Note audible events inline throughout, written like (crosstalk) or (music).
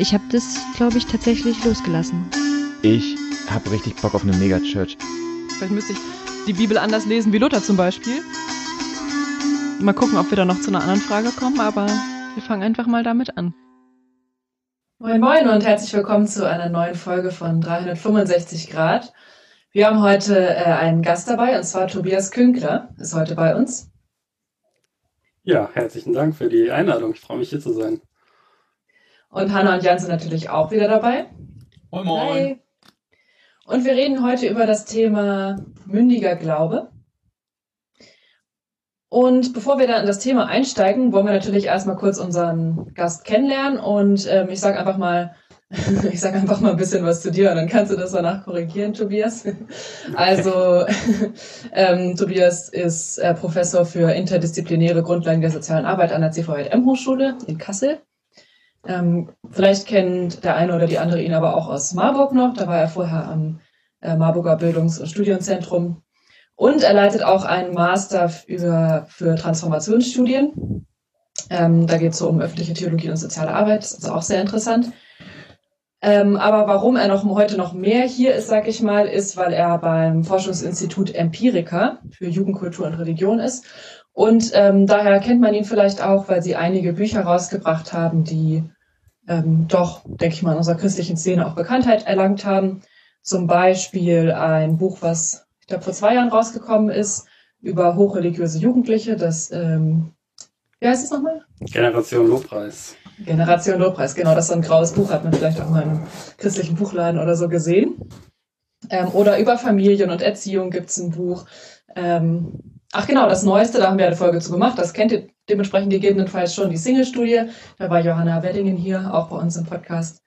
Ich habe das, glaube ich, tatsächlich losgelassen. Ich habe richtig Bock auf eine Megachurch. Vielleicht müsste ich die Bibel anders lesen wie Luther zum Beispiel. Mal gucken, ob wir da noch zu einer anderen Frage kommen, aber wir fangen einfach mal damit an. Moin Moin und herzlich willkommen zu einer neuen Folge von 365 Grad. Wir haben heute äh, einen Gast dabei und zwar Tobias Künkler ist heute bei uns. Ja, herzlichen Dank für die Einladung. Ich freue mich hier zu sein. Und Hanna und Jan sind natürlich auch wieder dabei. Moin Moin. Hi. Und wir reden heute über das Thema mündiger Glaube. Und bevor wir dann in das Thema einsteigen, wollen wir natürlich erstmal kurz unseren Gast kennenlernen. Und ähm, ich sage einfach mal, (laughs) ich sage einfach mal ein bisschen was zu dir und dann kannst du das danach korrigieren, Tobias. (laughs) Also (laughs) ähm, Tobias ist äh, Professor für interdisziplinäre Grundlagen der sozialen Arbeit an der CVM Hochschule in Kassel. Ähm, vielleicht kennt der eine oder die andere ihn aber auch aus Marburg noch. Da war er vorher am äh, Marburger Bildungs- und Studienzentrum. Und er leitet auch einen Master für, für Transformationsstudien. Ähm, da geht es so um öffentliche Theologie und soziale Arbeit. Das ist auch sehr interessant. Ähm, aber warum er noch heute noch mehr hier ist, sag ich mal, ist, weil er beim Forschungsinstitut Empirica für Jugendkultur und Religion ist. Und ähm, daher kennt man ihn vielleicht auch, weil sie einige Bücher rausgebracht haben, die ähm, doch, denke ich mal, in unserer christlichen Szene auch Bekanntheit erlangt haben. Zum Beispiel ein Buch, was ich glaube vor zwei Jahren rausgekommen ist, über hochreligiöse Jugendliche, das, ähm, wie heißt es nochmal? Generation Lobpreis. Generation Lobpreis, genau, das ist so ein graues Buch, hat man vielleicht auch mal im christlichen Buchladen oder so gesehen. Ähm, oder über Familien und Erziehung gibt es ein Buch. Ähm, ach genau, das Neueste, da haben wir eine Folge zu gemacht, das kennt ihr dementsprechend gegebenenfalls schon, die Single-Studie. Da war Johanna Weddingen hier, auch bei uns im Podcast.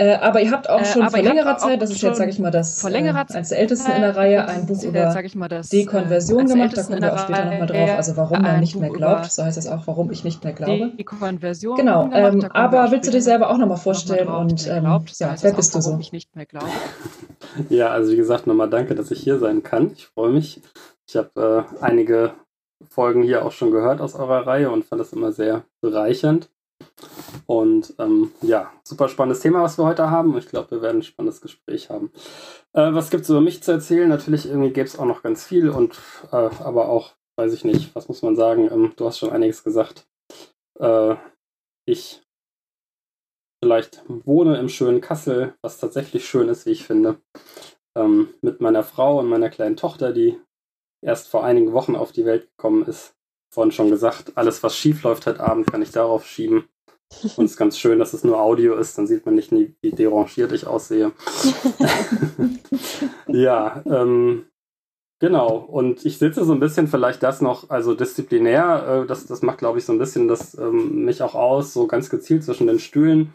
Äh, aber ihr habt auch äh, schon äh, vor längerer Zeit, das ist jetzt, sage ich mal, das vor längerer äh, der ältesten in der Reihe, ein Buch über jetzt, mal, das, Dekonversion äh, gemacht. Da kommen wir auch später nochmal drauf. Also warum man nicht mehr glaubt. So heißt es auch, warum ich nicht mehr glaube. Dekonversion. Genau. Gemacht, ähm, aber willst du dich selber auch nochmal vorstellen noch und ähm, ja, wer bist du so? Ich nicht mehr glaube. ja, also wie gesagt, nochmal danke, dass ich hier sein kann. Ich freue mich. Ich habe äh, einige Folgen hier auch schon gehört aus eurer Reihe und fand das immer sehr bereichernd. Und ähm, ja, super spannendes Thema, was wir heute haben. Ich glaube, wir werden ein spannendes Gespräch haben. Äh, was gibt es über mich zu erzählen? Natürlich, irgendwie gäbe es auch noch ganz viel und äh, aber auch, weiß ich nicht, was muss man sagen? Ähm, du hast schon einiges gesagt. Äh, ich vielleicht wohne im schönen Kassel, was tatsächlich schön ist, wie ich finde. Ähm, mit meiner Frau und meiner kleinen Tochter, die erst vor einigen Wochen auf die Welt gekommen ist. Vorhin schon gesagt, alles, was schief läuft heute Abend, kann ich darauf schieben. Und es ist ganz schön, dass es nur Audio ist, dann sieht man nicht, wie derangiert ich aussehe. (laughs) ja, ähm, genau. Und ich sitze so ein bisschen vielleicht das noch, also disziplinär, äh, das, das macht, glaube ich, so ein bisschen das ähm, mich auch aus, so ganz gezielt zwischen den Stühlen.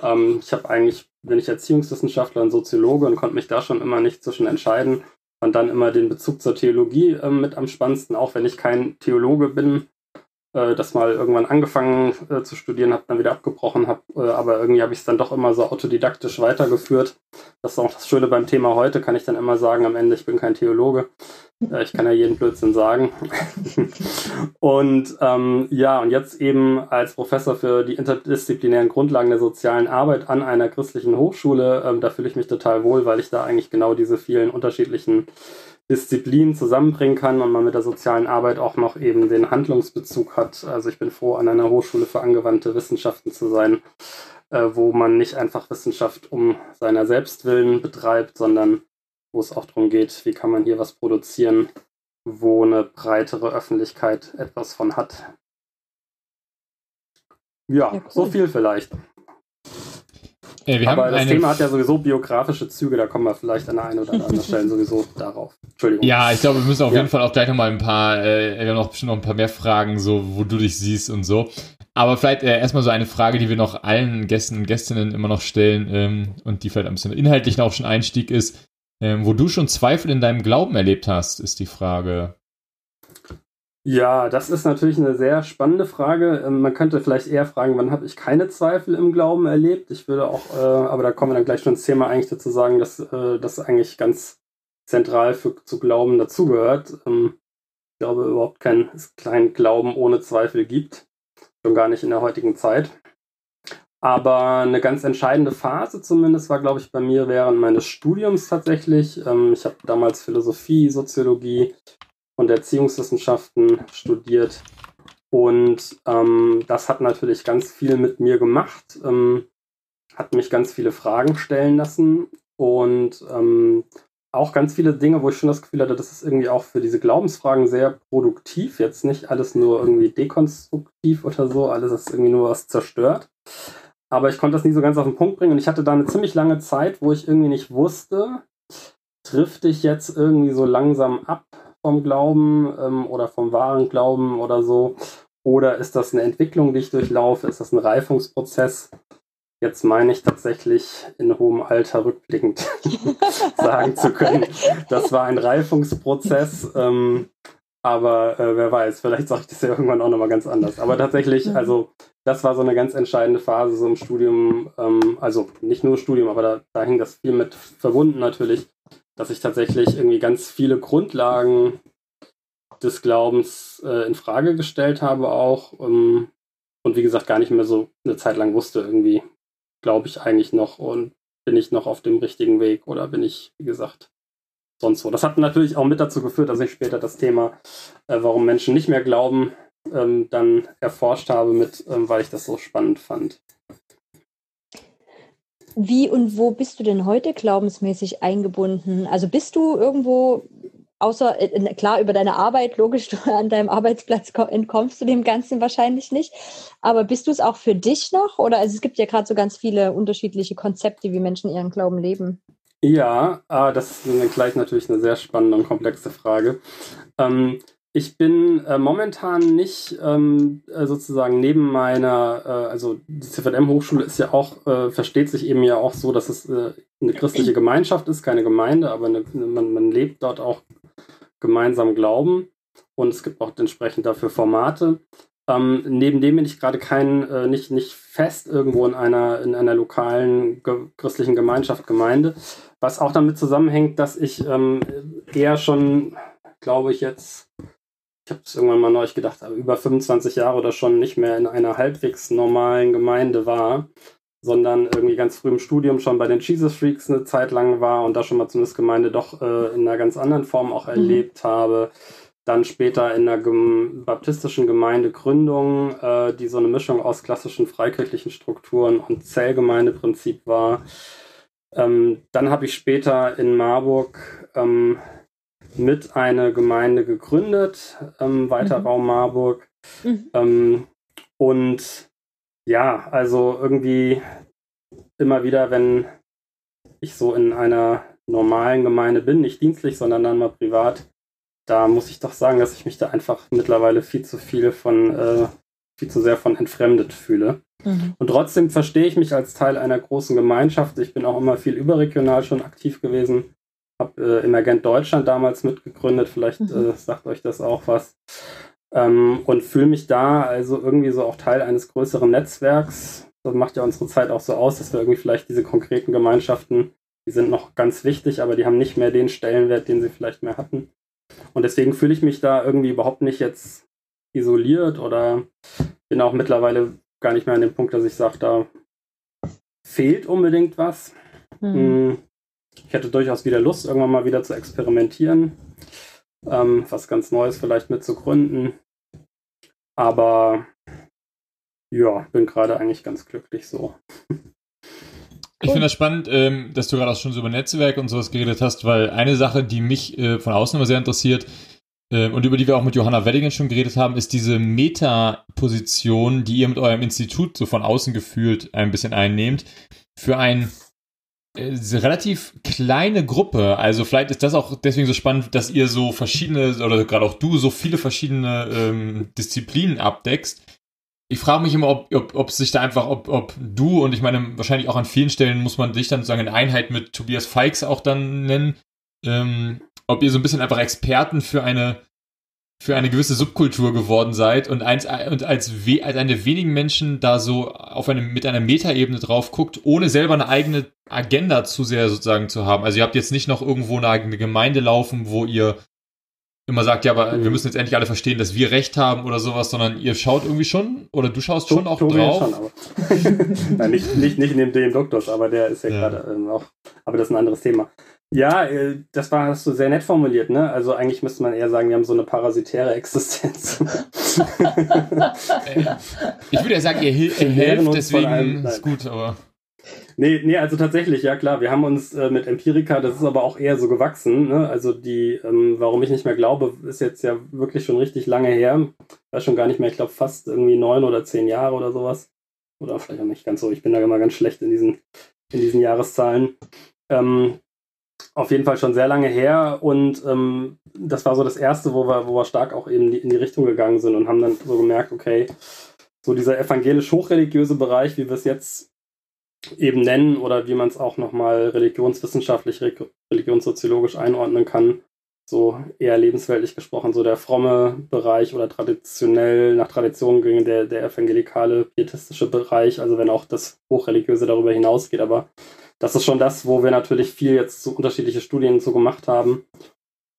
Ähm, ich habe eigentlich, bin ich Erziehungswissenschaftler und Soziologe und konnte mich da schon immer nicht zwischen entscheiden, und dann immer den Bezug zur Theologie äh, mit am spannendsten, auch wenn ich kein Theologe bin. Äh, das mal irgendwann angefangen äh, zu studieren, habe dann wieder abgebrochen, hab, äh, aber irgendwie habe ich es dann doch immer so autodidaktisch weitergeführt. Das ist auch das Schöne beim Thema heute, kann ich dann immer sagen, am Ende, ich bin kein Theologe. Äh, ich kann ja jeden Blödsinn sagen. (laughs) und ähm, ja, und jetzt eben als Professor für die interdisziplinären Grundlagen der sozialen Arbeit an einer christlichen Hochschule, ähm, da fühle ich mich total wohl, weil ich da eigentlich genau diese vielen unterschiedlichen Disziplinen zusammenbringen kann und man mit der sozialen Arbeit auch noch eben den Handlungsbezug hat. Also ich bin froh, an einer Hochschule für angewandte Wissenschaften zu sein, äh, wo man nicht einfach Wissenschaft um seiner selbst willen betreibt, sondern wo es auch darum geht, wie kann man hier was produzieren, wo eine breitere Öffentlichkeit etwas von hat. Ja, ja cool. so viel vielleicht. Äh, Aber das Thema hat ja sowieso biografische Züge, da kommen wir vielleicht an der einen oder anderen (laughs) Stelle sowieso darauf. Entschuldigung. Ja, ich glaube, wir müssen auf ja. jeden Fall auch gleich nochmal ein paar, äh, wir haben noch bestimmt noch ein paar mehr Fragen, so, wo du dich siehst und so. Aber vielleicht äh, erstmal so eine Frage, die wir noch allen Gästen und Gästinnen immer noch stellen ähm, und die vielleicht ein bisschen inhaltlich auch schon Einstieg ist. Ähm, wo du schon Zweifel in deinem Glauben erlebt hast, ist die Frage. Ja, das ist natürlich eine sehr spannende Frage. Ähm, man könnte vielleicht eher fragen, wann habe ich keine Zweifel im Glauben erlebt? Ich würde auch, äh, aber da kommen wir dann gleich schon ins Thema eigentlich dazu sagen, dass äh, das eigentlich ganz zentral für zu Glauben dazugehört. Ähm, ich glaube überhaupt kein kleinen Glauben ohne Zweifel gibt. Schon gar nicht in der heutigen Zeit. Aber eine ganz entscheidende Phase zumindest war, glaube ich, bei mir während meines Studiums tatsächlich. Ähm, ich habe damals Philosophie, Soziologie und Erziehungswissenschaften studiert. Und ähm, das hat natürlich ganz viel mit mir gemacht, ähm, hat mich ganz viele Fragen stellen lassen und ähm, auch ganz viele Dinge, wo ich schon das Gefühl hatte, das ist irgendwie auch für diese Glaubensfragen sehr produktiv. Jetzt nicht alles nur irgendwie dekonstruktiv oder so, alles ist irgendwie nur was zerstört. Aber ich konnte das nie so ganz auf den Punkt bringen und ich hatte da eine ziemlich lange Zeit, wo ich irgendwie nicht wusste, trifft dich jetzt irgendwie so langsam ab vom Glauben ähm, oder vom wahren Glauben oder so? Oder ist das eine Entwicklung, die ich durchlaufe? Ist das ein Reifungsprozess? Jetzt meine ich tatsächlich in hohem Alter rückblickend (laughs) sagen zu können, das war ein Reifungsprozess. Ähm, aber äh, wer weiß, vielleicht sage ich das ja irgendwann auch nochmal ganz anders. Aber tatsächlich, mhm. also das war so eine ganz entscheidende Phase so im Studium. Ähm, also nicht nur Studium, aber da, da hing das viel mit verbunden natürlich, dass ich tatsächlich irgendwie ganz viele Grundlagen des Glaubens äh, in Frage gestellt habe auch. Ähm, und wie gesagt, gar nicht mehr so eine Zeit lang wusste irgendwie, glaube ich eigentlich noch und bin ich noch auf dem richtigen Weg oder bin ich, wie gesagt, sonst wo. Das hat natürlich auch mit dazu geführt, dass ich später das Thema, äh, warum Menschen nicht mehr glauben, ähm, dann erforscht habe, mit, ähm, weil ich das so spannend fand. Wie und wo bist du denn heute glaubensmäßig eingebunden? Also bist du irgendwo außer äh, klar über deine Arbeit, logisch, (laughs) du an deinem Arbeitsplatz entkommst du dem Ganzen wahrscheinlich nicht. Aber bist du es auch für dich noch? Oder also es gibt ja gerade so ganz viele unterschiedliche Konzepte, wie Menschen ihren Glauben leben. Ja, äh, das ist gleich natürlich eine sehr spannende und komplexe Frage. Ähm, ich bin äh, momentan nicht ähm, äh, sozusagen neben meiner, äh, also die CVM-Hochschule ist ja auch, äh, versteht sich eben ja auch so, dass es äh, eine christliche Gemeinschaft ist, keine Gemeinde, aber eine, man, man lebt dort auch gemeinsam glauben und es gibt auch entsprechend dafür Formate. Ähm, neben dem bin ich gerade kein, äh, nicht, nicht fest irgendwo in einer, in einer lokalen ge christlichen Gemeinschaft, Gemeinde, was auch damit zusammenhängt, dass ich ähm, eher schon, glaube ich jetzt, ich habe es irgendwann mal neulich gedacht, über 25 Jahre oder schon nicht mehr in einer halbwegs normalen Gemeinde war sondern irgendwie ganz früh im Studium schon bei den Jesus Freaks eine Zeit lang war und da schon mal zumindest Gemeinde doch äh, in einer ganz anderen Form auch mhm. erlebt habe. Dann später in der Gem baptistischen Gemeindegründung, äh, die so eine Mischung aus klassischen freikirchlichen Strukturen und Zellgemeindeprinzip war. Ähm, dann habe ich später in Marburg ähm, mit einer Gemeinde gegründet, ähm, weiter mhm. Raum Marburg. Mhm. Ähm, und ja, also irgendwie immer wieder, wenn ich so in einer normalen Gemeinde bin, nicht dienstlich, sondern dann mal privat, da muss ich doch sagen, dass ich mich da einfach mittlerweile viel zu viel von, äh, viel zu sehr von entfremdet fühle. Mhm. Und trotzdem verstehe ich mich als Teil einer großen Gemeinschaft. Ich bin auch immer viel überregional schon aktiv gewesen. Habe äh, Emergent Deutschland damals mitgegründet. Vielleicht mhm. äh, sagt euch das auch was. Ähm, und fühle mich da also irgendwie so auch Teil eines größeren Netzwerks. Das macht ja unsere Zeit auch so aus, dass wir irgendwie vielleicht diese konkreten Gemeinschaften, die sind noch ganz wichtig, aber die haben nicht mehr den Stellenwert, den sie vielleicht mehr hatten. Und deswegen fühle ich mich da irgendwie überhaupt nicht jetzt isoliert oder bin auch mittlerweile gar nicht mehr an dem Punkt, dass ich sage, da fehlt unbedingt was. Mhm. Ich hätte durchaus wieder Lust, irgendwann mal wieder zu experimentieren, ähm, was ganz Neues vielleicht mit zu gründen. Aber ja, bin gerade eigentlich ganz glücklich so. Ich finde das spannend, ähm, dass du gerade auch schon so über Netzwerk und sowas geredet hast, weil eine Sache, die mich äh, von außen immer sehr interessiert äh, und über die wir auch mit Johanna Weddingen schon geredet haben, ist diese Meta-Position, die ihr mit eurem Institut so von außen gefühlt ein bisschen einnehmt, für ein relativ kleine Gruppe. Also vielleicht ist das auch deswegen so spannend, dass ihr so verschiedene, oder gerade auch du, so viele verschiedene ähm, Disziplinen abdeckst. Ich frage mich immer, ob, ob, ob sich da einfach, ob, ob du und ich meine, wahrscheinlich auch an vielen Stellen muss man dich dann sozusagen in Einheit mit Tobias Feix auch dann nennen, ähm, ob ihr so ein bisschen einfach Experten für eine für eine gewisse Subkultur geworden seid und, eins, und als, we, als eine der wenigen Menschen da so auf eine, mit einer Metaebene drauf guckt, ohne selber eine eigene Agenda zu sehr sozusagen zu haben. Also ihr habt jetzt nicht noch irgendwo eine eigene Gemeinde laufen, wo ihr immer sagt, ja, aber wir müssen jetzt endlich alle verstehen, dass wir Recht haben oder sowas, sondern ihr schaut irgendwie schon oder du schaust schon auch Tobi drauf. Schon, aber (laughs) Nein, nicht, nicht, nicht in dem, dem Doktors, aber der ist ja, Ja. gerade ähm, auch, aber das ist ein anderes Thema. Ja, äh, das war, hast du sehr nett formuliert, ne? Also eigentlich müsste man eher sagen, wir haben so eine parasitäre (laughs) Existenz. Ich würde ja sagen, ihr, (laughs) ihr helft, deswegen ist gut, aber Nee, nee, also tatsächlich, ja klar, wir haben uns äh, mit Empirika, das ist aber auch eher so gewachsen, ne? Also die, ähm, warum ich nicht mehr glaube, ist jetzt ja wirklich schon richtig lange her. Weiß schon gar nicht mehr, ich glaube fast irgendwie neun oder zehn Jahre oder sowas. Oder vielleicht auch nicht ganz so, ich bin da immer ganz schlecht in diesen, in diesen Jahreszahlen. Ähm, auf jeden Fall schon sehr lange her und ähm, das war so das erste, wo wir, wo wir stark auch eben in die Richtung gegangen sind und haben dann so gemerkt, okay, so dieser evangelisch-hochreligiöse Bereich, wie wir es jetzt eben nennen oder wie man es auch nochmal religionswissenschaftlich, re- religionssoziologisch einordnen kann, so eher lebensweltlich gesprochen, so der fromme Bereich oder traditionell nach Tradition ging der, der evangelikale pietistische Bereich, also wenn auch das Hochreligiöse darüber hinausgeht, aber das ist schon das, wo wir natürlich viel jetzt so unterschiedliche Studien so gemacht haben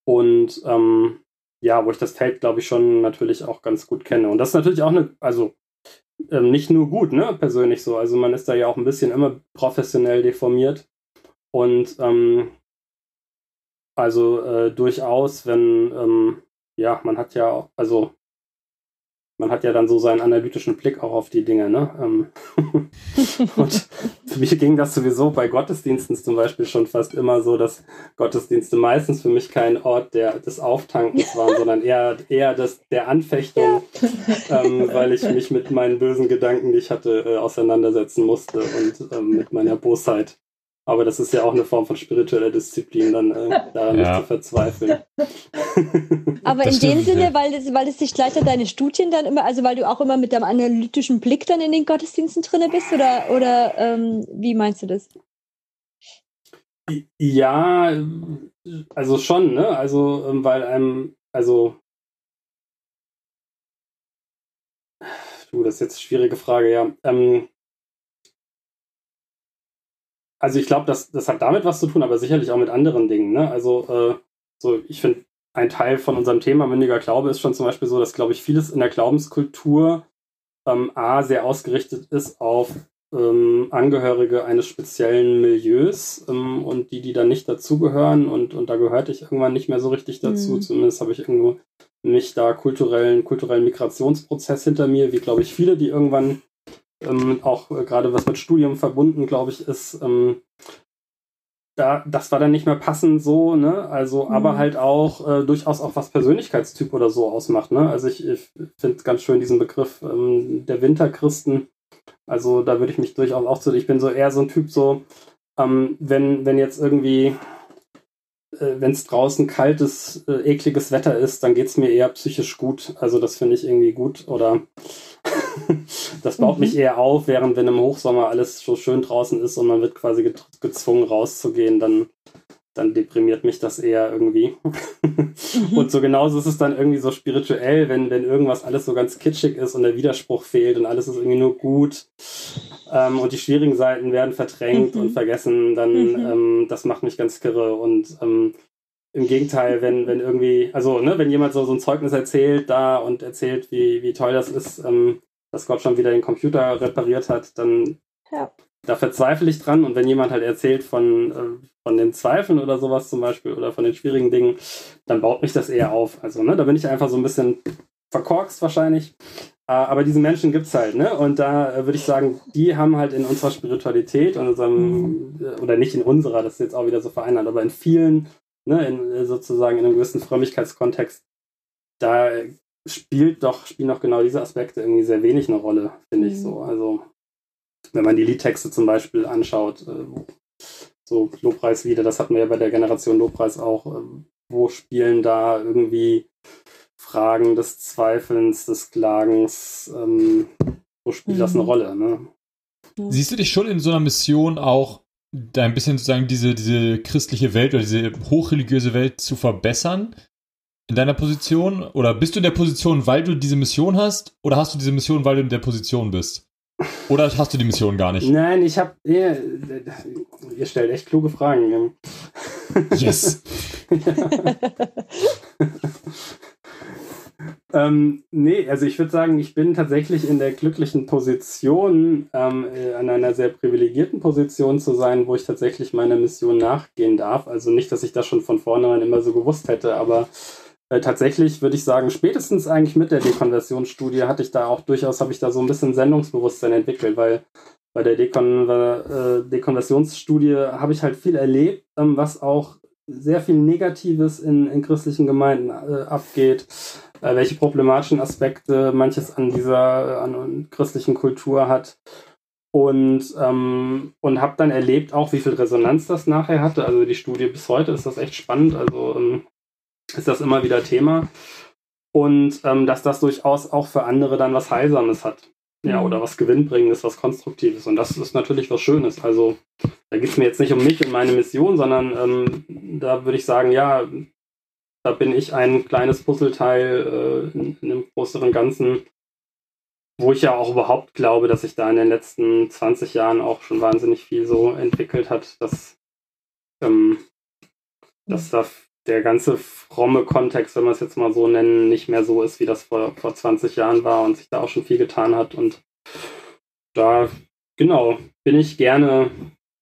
und ähm, ja, wo ich das Feld, glaube ich, schon natürlich auch ganz gut kenne. Und das ist natürlich auch eine, also ähm, nicht nur gut, ne, persönlich so. Also man ist da ja auch ein bisschen immer professionell deformiert. Und ähm, also äh, durchaus, wenn, ähm, ja, man hat ja, also man hat ja dann so seinen analytischen Blick auch auf die Dinge, ne? Ähm, (laughs) und für mich ging das sowieso bei Gottesdiensten zum Beispiel schon fast immer so, dass Gottesdienste meistens für mich kein Ort der, des Auftankens waren, (laughs) sondern eher, eher des, der Anfechtung, ähm, weil ich mich mit meinen bösen Gedanken, die ich hatte, äh, auseinandersetzen musste und ähm, mit meiner Bosheit. Aber das ist ja auch eine Form von spiritueller Disziplin, dann äh, (laughs) daran Ja. nicht zu verzweifeln. (laughs) Aber Das in dem Sinne, ja. weil, das, weil es dich gleich an deine Studien dann immer, also weil du auch immer mit deinem analytischen Blick dann in den Gottesdiensten drinne bist oder, oder ähm, wie meinst du das? Ja, also schon, ne? Also, ähm, weil einem, also. Du, das ist jetzt eine schwierige Frage, ja. Ähm, also ich glaube, das, das hat damit was zu tun, aber sicherlich auch mit anderen Dingen, ne? Also, äh, so, ich finde, ein Teil von unserem Thema mündiger Glaube ist schon zum Beispiel so, dass, glaube ich, vieles in der Glaubenskultur ähm, A, sehr ausgerichtet ist auf ähm, Angehörige eines speziellen Milieus ähm, und die, die da nicht dazugehören und, und da gehörte ich irgendwann nicht mehr so richtig dazu. Mhm. Zumindest habe ich irgendwo nicht da kulturellen, kulturellen Migrationsprozess hinter mir, wie glaube ich viele, die irgendwann ähm, auch äh, gerade was mit Studium verbunden, glaube ich, ist, ähm, da, das war dann nicht mehr passend so, ne? Also, aber Mhm. halt auch äh, durchaus auch was Persönlichkeitstyp oder so ausmacht, ne? Also ich, ich finde ganz schön diesen Begriff ähm, der Winterchristen. Also da würde ich mich durchaus auch zu. Ich bin so eher so ein Typ, so, ähm, wenn, wenn jetzt irgendwie, äh, wenn es draußen kaltes, äh, ekliges Wetter ist, dann geht es mir eher psychisch gut. Also das finde ich irgendwie gut. Oder (laughs) das baut Mhm. mich eher auf, während wenn im Hochsommer alles so schön draußen ist und man wird quasi ge gezwungen rauszugehen, dann, dann deprimiert mich das eher irgendwie. Mhm. Und so genauso ist es dann irgendwie so spirituell, wenn, wenn irgendwas alles so ganz kitschig ist und der Widerspruch fehlt und alles ist irgendwie nur gut ähm, und die schwierigen Seiten werden verdrängt Mhm. und vergessen, dann Mhm. ähm, das macht mich ganz kirre und ähm, im Gegenteil, wenn, wenn irgendwie, also ne, wenn jemand so, so ein Zeugnis erzählt da und erzählt, wie, wie toll das ist, ähm, dass Gott schon wieder den Computer repariert hat, dann Ja. da verzweifle ich dran und wenn jemand halt erzählt von, äh, von den Zweifeln oder sowas zum Beispiel oder von den schwierigen Dingen, dann baut mich das eher auf. Also, ne, da bin ich einfach so ein bisschen verkorkst wahrscheinlich. Äh, aber diese Menschen gibt's halt, ne? Und da äh, würde ich sagen, die haben halt in unserer Spiritualität und unserem, äh, oder nicht in unserer, das ist jetzt auch wieder so vereinert, aber in vielen, ne, in, äh, sozusagen in einem gewissen Frömmigkeitskontext, da spielt doch, spielen doch genau diese Aspekte irgendwie sehr wenig eine Rolle, finde ich Mhm. so. Also, wenn man die Liedtexte zum Beispiel anschaut, so Lobpreislieder, das hatten wir ja bei der Generation Lobpreis auch, ähm, wo spielen da irgendwie Fragen des Zweifelns, des Klagens, ähm, wo spielt das eine Mhm. Rolle, ne? Siehst du dich schon in so einer Mission auch, da ein bisschen sozusagen diese, diese christliche Welt oder diese hochreligiöse Welt zu verbessern? In deiner Position? Oder bist du in der Position, weil du diese Mission hast? Oder hast du diese Mission, weil du in der Position bist? Oder hast du die Mission gar nicht? Nein, ich habe, ihr, ihr stellt echt kluge Fragen. Yes! (laughs) ähm, nee, also ich würde sagen, ich bin tatsächlich in der glücklichen Position, ähm, äh, an einer sehr privilegierten Position zu sein, wo ich tatsächlich meiner Mission nachgehen darf. Also nicht, dass ich das schon von vornherein immer so gewusst hätte, aber äh, tatsächlich würde ich sagen, spätestens eigentlich mit der Dekonversionsstudie hatte ich da auch durchaus, habe ich da so ein bisschen Sendungsbewusstsein entwickelt, weil bei der Dekon äh, Dekonversionsstudie habe ich halt viel erlebt, ähm, was auch sehr viel Negatives in, in christlichen Gemeinden äh, abgeht, äh, welche problematischen Aspekte manches an dieser an christlichen Kultur hat. Und, ähm, und habe dann erlebt auch, wie viel Resonanz das nachher hatte. Also die Studie bis heute ist das echt spannend. Also ähm, ist das immer wieder Thema. Und ähm, dass das durchaus auch für andere dann was Heilsames hat. Ja, mhm. oder was Gewinnbringendes, was Konstruktives. Und das ist natürlich was Schönes. Also da geht es mir jetzt nicht um mich und meine Mission, sondern ähm, da würde ich sagen, ja, da bin ich ein kleines Puzzleteil äh, in, in einem größeren Ganzen, wo ich ja auch überhaupt glaube, dass sich da in den letzten 20 Jahren auch schon wahnsinnig viel so entwickelt hat, dass, ähm, dass da der ganze fromme Kontext, wenn wir es jetzt mal so nennen, nicht mehr so ist, wie das vor, vor 20 Jahren war und sich da auch schon viel getan hat. Und da, genau, bin ich gerne,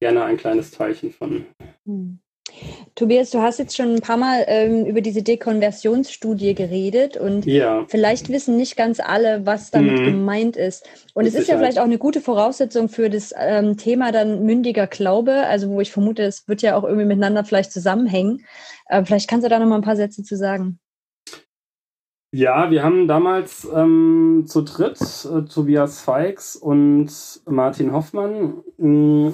gerne ein kleines Teilchen von. Hm. Tobias, du hast jetzt schon ein paar Mal ähm, über diese Dekonversionsstudie geredet und ja. vielleicht wissen nicht ganz alle, was damit mhm. gemeint ist. Und es ist ja vielleicht auch eine gute Voraussetzung für das ähm, Thema dann mündiger Glaube, also wo ich vermute, es wird ja auch irgendwie miteinander vielleicht zusammenhängen. Äh, vielleicht kannst du da noch mal ein paar Sätze zu sagen. Ja, wir haben damals ähm, zu dritt, äh, Tobias Feix und Martin Hoffmann, mh,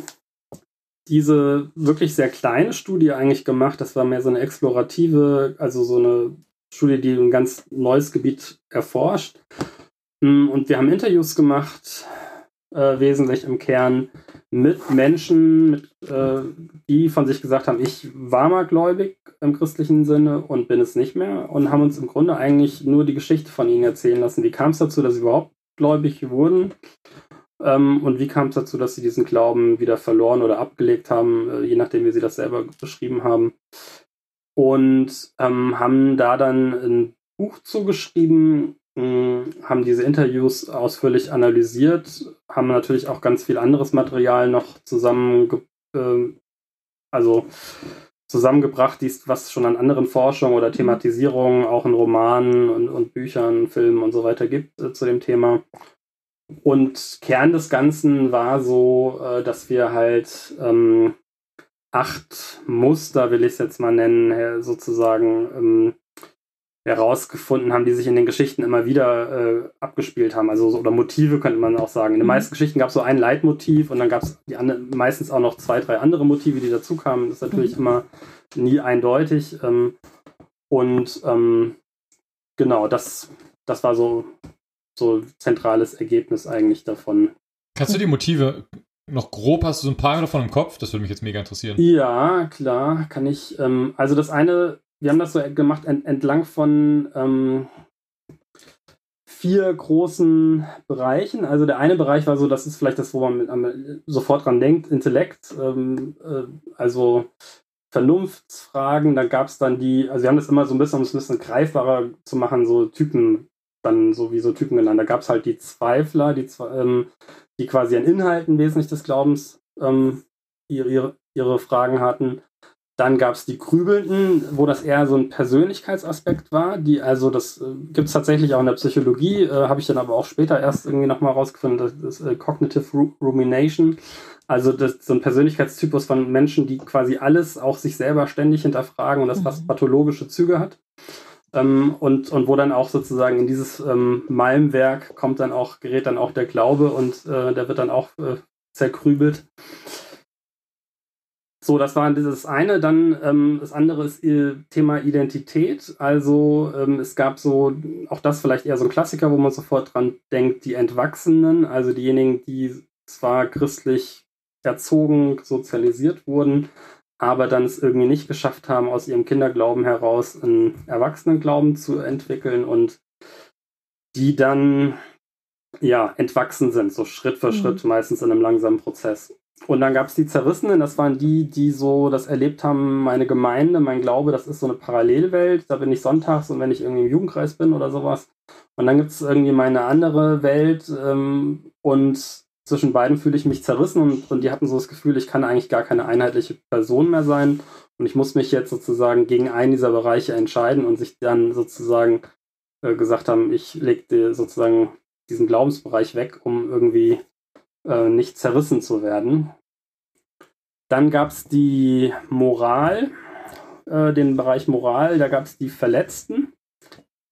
diese wirklich sehr kleine Studie eigentlich gemacht. Das war mehr so eine explorative, also so eine Studie, die ein ganz neues Gebiet erforscht. Mm, und wir haben Interviews gemacht, äh, wesentlich im Kern mit Menschen, mit, äh, die von sich gesagt haben, ich war mal gläubig im christlichen Sinne und bin es nicht mehr und haben uns im Grunde eigentlich nur die Geschichte von ihnen erzählen lassen. Wie kam es dazu, dass sie überhaupt gläubig wurden? Ähm, und wie kam es dazu, dass sie diesen Glauben wieder verloren oder abgelegt haben, äh, je nachdem, wie sie das selber beschrieben haben. Und ähm, haben da dann ein Buch zugeschrieben, mh, haben diese Interviews ausführlich analysiert, haben natürlich auch ganz viel anderes Material noch zusammen, äh, also zusammengebracht, dies, was schon an anderen Forschungen oder Thematisierungen, auch in Romanen und, und Büchern, Filmen und so weiter gibt äh, zu dem Thema. Und Kern des Ganzen war so, äh, dass wir halt ähm, acht Muster, will ich es jetzt mal nennen, sozusagen ähm, herausgefunden haben, die sich in den Geschichten immer wieder äh, abgespielt haben. Also oder Motive könnte man auch sagen. In den mhm. meisten Geschichten gab es so ein Leitmotiv und dann gab es meistens auch noch zwei, drei andere Motive, die dazukamen. Das ist natürlich mhm. immer nie eindeutig. Ähm, und ähm, genau, das, das war so so zentrales Ergebnis eigentlich davon. Kannst du die Motive noch grob, hast du so ein paar davon im Kopf? Das würde mich jetzt mega interessieren. Ja, klar, kann ich. Ähm, also das eine, wir haben das so gemacht ent entlang von ähm, vier großen Bereichen. Also der eine Bereich war so, das ist vielleicht das, wo man mit, sofort dran denkt, Intellekt, ähm, äh, also Vernunftsfragen. Da gab es dann die, also wir haben das immer so ein bisschen, um es ein bisschen greifbarer zu machen, so Typen dann sowieso Typen genannt. Da gab es halt die Zweifler, die, ähm, die quasi an Inhalten wesentlich des Glaubens ähm, ihre, ihre, Fragen hatten. Dann gab es die Grübelnden, wo das eher so ein Persönlichkeitsaspekt war, die also, das äh, gibt es tatsächlich auch in der Psychologie, äh, habe ich dann aber auch später erst irgendwie nochmal rausgefunden, das ist äh, Cognitive Rumination. Also das so ein Persönlichkeitstypus von Menschen, die quasi alles auch sich selber ständig hinterfragen und das fast mhm. pathologische Züge hat. Ähm, und, und wo dann auch sozusagen in dieses ähm, Malmwerk kommt dann auch, gerät dann auch der Glaube und äh, der wird dann auch äh, zerkrübelt. So, das war dieses eine. Dann ähm, das andere ist ihr Thema Identität. Also ähm, es gab so, auch das vielleicht eher so ein Klassiker, wo man sofort dran denkt, die Entwachsenen, also diejenigen, die zwar christlich erzogen, sozialisiert wurden, aber dann es irgendwie nicht geschafft haben, aus ihrem Kinderglauben heraus einen Erwachsenenglauben zu entwickeln und die dann ja entwachsen sind, so Schritt für mhm. Schritt, meistens in einem langsamen Prozess. und dann gab es die Zerrissenen, das waren die, die so das erlebt haben, meine Gemeinde, mein Glaube, das ist so eine Parallelwelt, da bin ich sonntags und wenn ich irgendwie im Jugendkreis bin oder sowas. Und dann gibt es irgendwie meine andere Welt ähm, und zwischen beiden fühle ich mich zerrissen und, und die hatten so das Gefühl, ich kann eigentlich gar keine einheitliche Person mehr sein und ich muss mich jetzt sozusagen gegen einen dieser Bereiche entscheiden und sich dann sozusagen äh, gesagt haben, ich lege sozusagen diesen Glaubensbereich weg, um irgendwie äh, nicht zerrissen zu werden. Dann gab es die Moral, äh, den Bereich Moral, da gab es die Verletzten,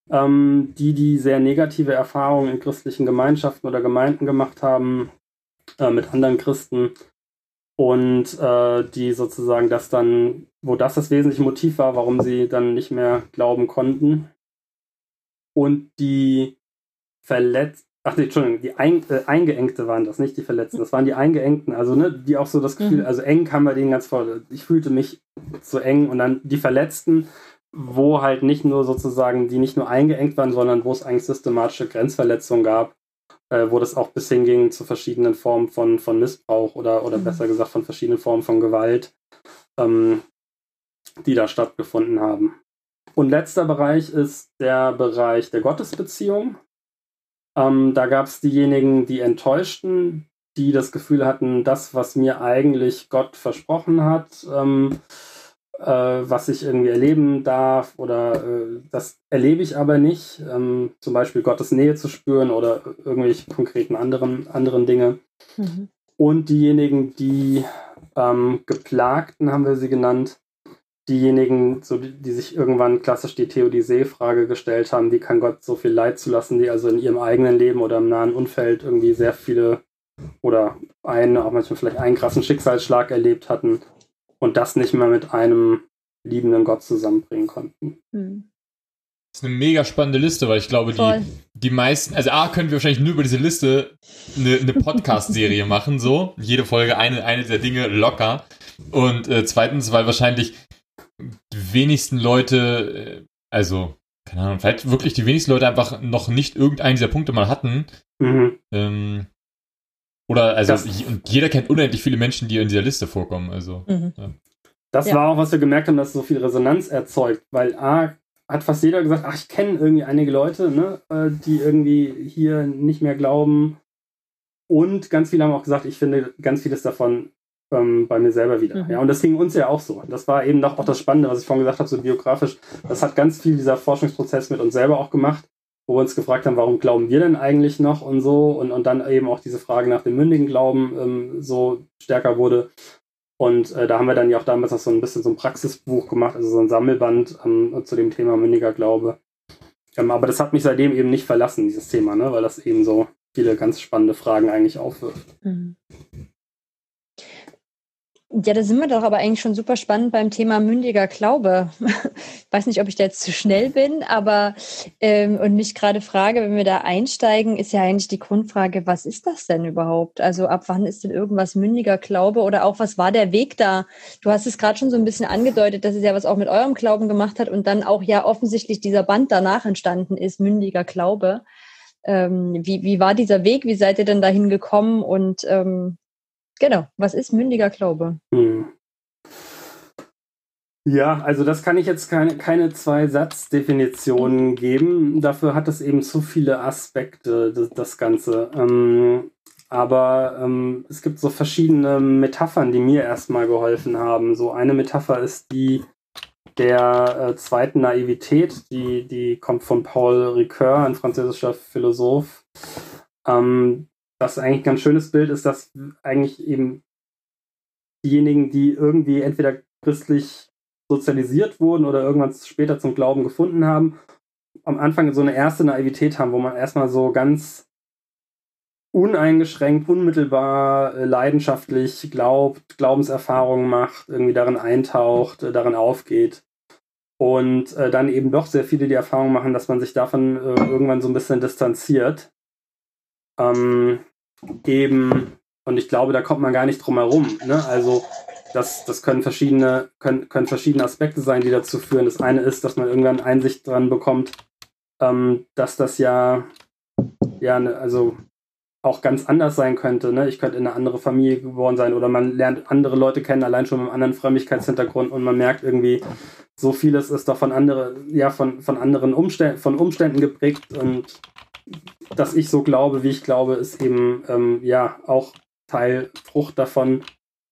ähm, die die sehr negative Erfahrungen in christlichen Gemeinschaften oder Gemeinden gemacht haben äh, mit anderen Christen und äh, die sozusagen das dann, wo das das wesentliche Motiv war, warum sie dann nicht mehr glauben konnten. Und die Verletz Ach nee, Entschuldigung, die ein, äh, Eingeengte waren das, nicht die Verletzten. Das waren die Eingeengten, also ne, die auch so das Gefühl, mhm. also eng kam bei denen ganz voll. Ich fühlte mich zu eng und dann die Verletzten, wo halt nicht nur sozusagen, die nicht nur eingeengt waren, sondern wo es eigentlich systematische Grenzverletzungen gab, äh, wo das auch bis hinging zu verschiedenen Formen von, von Missbrauch oder, oder mhm. besser gesagt von verschiedenen Formen von Gewalt, ähm, die da stattgefunden haben. Und letzter Bereich ist der Bereich der Gottesbeziehung. Ähm, da gab es diejenigen, die enttäuschten, die das Gefühl hatten, das, was mir eigentlich Gott versprochen hat, ähm, äh, was ich irgendwie erleben darf oder äh, das erlebe ich aber nicht, ähm, zum Beispiel Gottes Nähe zu spüren oder irgendwelche konkreten anderen, anderen Dinge. Mhm. Und diejenigen, die ähm, Geplagten, haben wir sie genannt, diejenigen, so die, die, sich irgendwann klassisch die Theodizee-Frage gestellt haben, wie kann Gott so viel Leid zulassen, die also in ihrem eigenen Leben oder im nahen Umfeld irgendwie sehr viele oder einen, auch manchmal vielleicht einen krassen Schicksalsschlag erlebt hatten und das nicht mehr mit einem liebenden Gott zusammenbringen konnten. Hm. Das ist eine mega spannende Liste, weil ich glaube, die, die meisten, also A, können wir wahrscheinlich nur über diese Liste eine, eine Podcast-Serie (laughs) machen, so. Jede Folge eine, eine der Dinge locker. Und äh, zweitens, weil wahrscheinlich die wenigsten Leute, äh, also, keine Ahnung, vielleicht wirklich die wenigsten Leute einfach noch nicht irgendeinen dieser Punkte mal hatten. Mhm. Ähm, oder, also, das, und jeder kennt unendlich viele Menschen, die in dieser Liste vorkommen, also. Mhm. Ja. Das ja. war auch, was wir gemerkt haben, dass es so viel Resonanz erzeugt, weil A, hat fast jeder gesagt, ach, ich kenne irgendwie einige Leute, ne, äh, die irgendwie hier nicht mehr glauben. Und ganz viele haben auch gesagt, ich finde ganz vieles davon ähm, bei mir selber wieder. Mhm. Ja, und das ging uns ja auch so. Das war eben doch auch das Spannende, was ich vorhin gesagt habe, so biografisch. Das hat ganz viel dieser Forschungsprozess mit uns selber auch gemacht, wo wir uns gefragt haben, warum glauben wir denn eigentlich noch und so. Und, und dann eben auch diese Frage nach dem mündigen Glauben ähm, so stärker wurde. Und äh, da haben wir dann ja auch damals noch so ein bisschen so ein Praxisbuch gemacht, also so ein Sammelband ähm, zu dem Thema mündiger Glaube. Ähm, aber das hat mich seitdem eben nicht verlassen, dieses Thema, ne? weil das eben so viele ganz spannende Fragen eigentlich aufwirft. Mhm. Ja, da sind wir doch aber eigentlich schon super spannend beim Thema mündiger Glaube. Ich (laughs) weiß nicht, ob ich da jetzt zu schnell bin, aber ähm, und mich gerade frage, wenn wir da einsteigen, ist ja eigentlich die Grundfrage, was ist das denn überhaupt? Also ab wann ist denn irgendwas mündiger Glaube oder auch was war der Weg da? Du hast es gerade schon so ein bisschen angedeutet, dass es ja was auch mit eurem Glauben gemacht hat und dann auch ja offensichtlich dieser Band danach entstanden ist, mündiger Glaube. Ähm, wie, wie war dieser Weg? Wie seid ihr denn dahin gekommen und ähm, Genau, was ist mündiger Glaube? Hm. Ja, also das kann ich jetzt keine, keine zwei Satzdefinitionen geben. Dafür hat es eben zu viele Aspekte, das, das Ganze. Ähm, aber ähm, es gibt so verschiedene Metaphern, die mir erstmal geholfen haben. So eine Metapher ist die der äh, zweiten Naivität, die, die kommt von Paul Ricoeur, ein französischer Philosoph. Ähm, was eigentlich ein ganz schönes Bild ist, dass eigentlich eben diejenigen, die irgendwie entweder christlich sozialisiert wurden oder irgendwann später zum Glauben gefunden haben, am Anfang so eine erste Naivität haben, wo man erstmal so ganz uneingeschränkt, unmittelbar, äh, leidenschaftlich glaubt, Glaubenserfahrungen macht, irgendwie darin eintaucht, äh, darin aufgeht. Und äh, dann eben doch sehr viele die Erfahrung machen, dass man sich davon irgendwann so ein bisschen distanziert ähm, eben, und ich glaube, da kommt man gar nicht drum herum. Ne? Also das, das können verschiedene, können, können verschiedene Aspekte sein, die dazu führen. Das eine ist, dass man irgendwann Einsicht dran bekommt, ähm, dass das ja, ja, ne, also auch ganz anders sein könnte. Ne? Ich könnte in eine andere Familie geboren sein oder man lernt andere Leute kennen, allein schon mit einem anderen Frömmigkeitshintergrund und man merkt irgendwie, so vieles ist doch von andere, ja, von, von anderen Umständen, von Umständen geprägt und dass ich so glaube, wie ich glaube, ist eben ähm, ja auch Teil Frucht davon.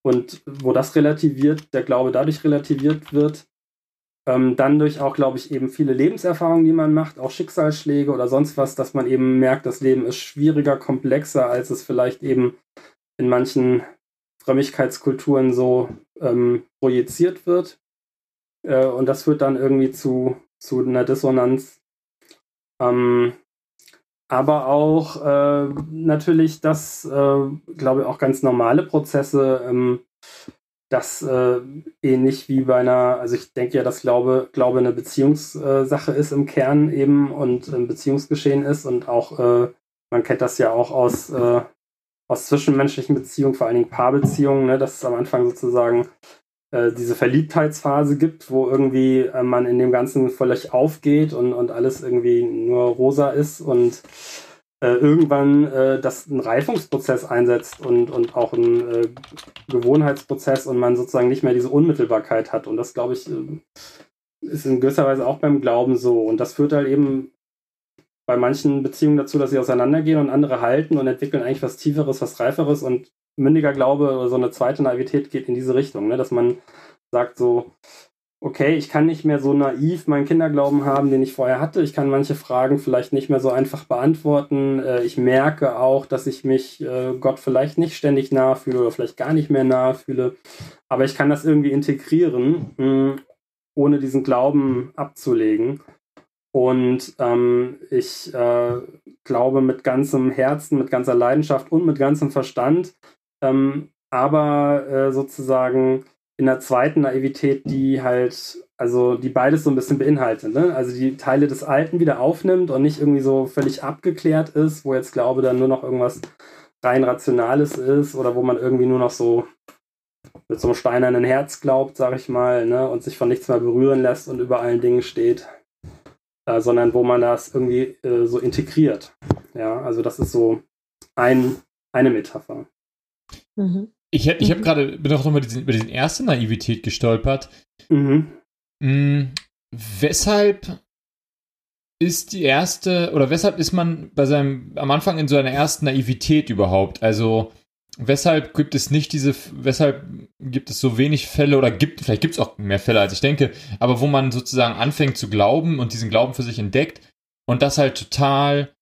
Und wo das relativiert, der Glaube dadurch relativiert wird, ähm, dann durch auch, glaube ich, eben viele Lebenserfahrungen, die man macht, auch Schicksalsschläge oder sonst was, dass man eben merkt, das Leben ist schwieriger, komplexer, als es vielleicht eben in manchen Frömmigkeitskulturen so ähm, projiziert wird. Äh, und das führt dann irgendwie zu, zu einer Dissonanz. Ähm, aber auch äh, natürlich, dass, äh, glaube ich, auch ganz normale Prozesse, ähm, das äh, ähnlich wie bei einer, also ich denke ja, dass Glaube, Glaube eine Beziehungssache ist im Kern eben und ein Beziehungsgeschehen ist und auch, äh, man kennt das ja auch aus, äh, aus zwischenmenschlichen Beziehungen, vor allen Dingen Paarbeziehungen, ne, dass es am Anfang sozusagen äh, diese Verliebtheitsphase gibt, wo irgendwie äh, man in dem Ganzen völlig aufgeht und, und alles irgendwie nur rosa ist und äh, irgendwann äh, das ein Reifungsprozess einsetzt und, und auch ein äh, Gewohnheitsprozess und man sozusagen nicht mehr diese Unmittelbarkeit hat. Und das, glaube ich, ist in gewisser Weise auch beim Glauben so. Und das führt halt eben bei manchen Beziehungen dazu, dass sie auseinandergehen und andere halten und entwickeln eigentlich was Tieferes, was Reiferes und mündiger Glaube oder so eine zweite Naivität geht in diese Richtung, ne? dass man sagt so, okay, ich kann nicht mehr so naiv meinen Kinderglauben haben, den ich vorher hatte. Ich kann manche Fragen vielleicht nicht mehr so einfach beantworten. Äh, ich merke auch, dass ich mich äh, Gott vielleicht nicht ständig nahe fühle oder vielleicht gar nicht mehr nahe fühle. Aber ich kann das irgendwie integrieren, mh, ohne diesen Glauben abzulegen. Und ähm, ich äh, glaube mit ganzem Herzen, mit ganzer Leidenschaft und mit ganzem Verstand, ähm, aber äh, sozusagen in der zweiten Naivität, die halt, also die beides so ein bisschen beinhaltet. Ne? Also die Teile des Alten wieder aufnimmt und nicht irgendwie so völlig abgeklärt ist, wo jetzt Glaube dann nur noch irgendwas rein Rationales ist oder wo man irgendwie nur noch so mit so einem steinernen Herz glaubt, sag ich mal, ne? und sich von nichts mehr berühren lässt und über allen Dingen steht. Äh, sondern wo man das irgendwie äh, so integriert. Ja, also das ist so ein, eine Metapher. Mhm. Ich, ich habe mhm. gerade, bin auch nochmal über diesen erste Naivität gestolpert. Mhm. Hm, weshalb ist die erste, oder weshalb ist man bei seinem, am Anfang in so einer ersten Naivität überhaupt? Also, weshalb gibt es nicht diese, weshalb gibt es so wenig Fälle, oder gibt, vielleicht gibt es auch mehr Fälle, als ich denke, aber wo man sozusagen anfängt zu glauben und diesen Glauben für sich entdeckt und das halt total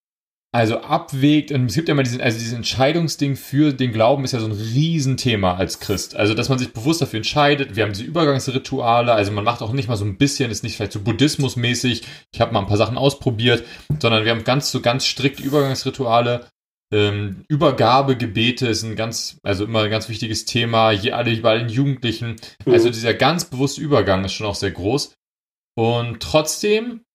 also abwägt und es gibt ja immer diesen, also dieses Entscheidungsding für den Glauben ist ja so ein Riesenthema als Christ. Also, dass man sich bewusst dafür entscheidet. Wir haben diese Übergangsrituale, also man macht auch nicht mal so ein bisschen, ist nicht vielleicht so Buddhismusmäßig. Ich habe mal ein paar Sachen ausprobiert, sondern wir haben ganz so ganz strikte Übergangsrituale. Ähm, Übergabegebete ist ein ganz, also immer ein ganz wichtiges Thema, hier alle bei den Jugendlichen. Mhm. Also dieser ganz bewusste Übergang ist schon auch sehr groß. Und trotzdem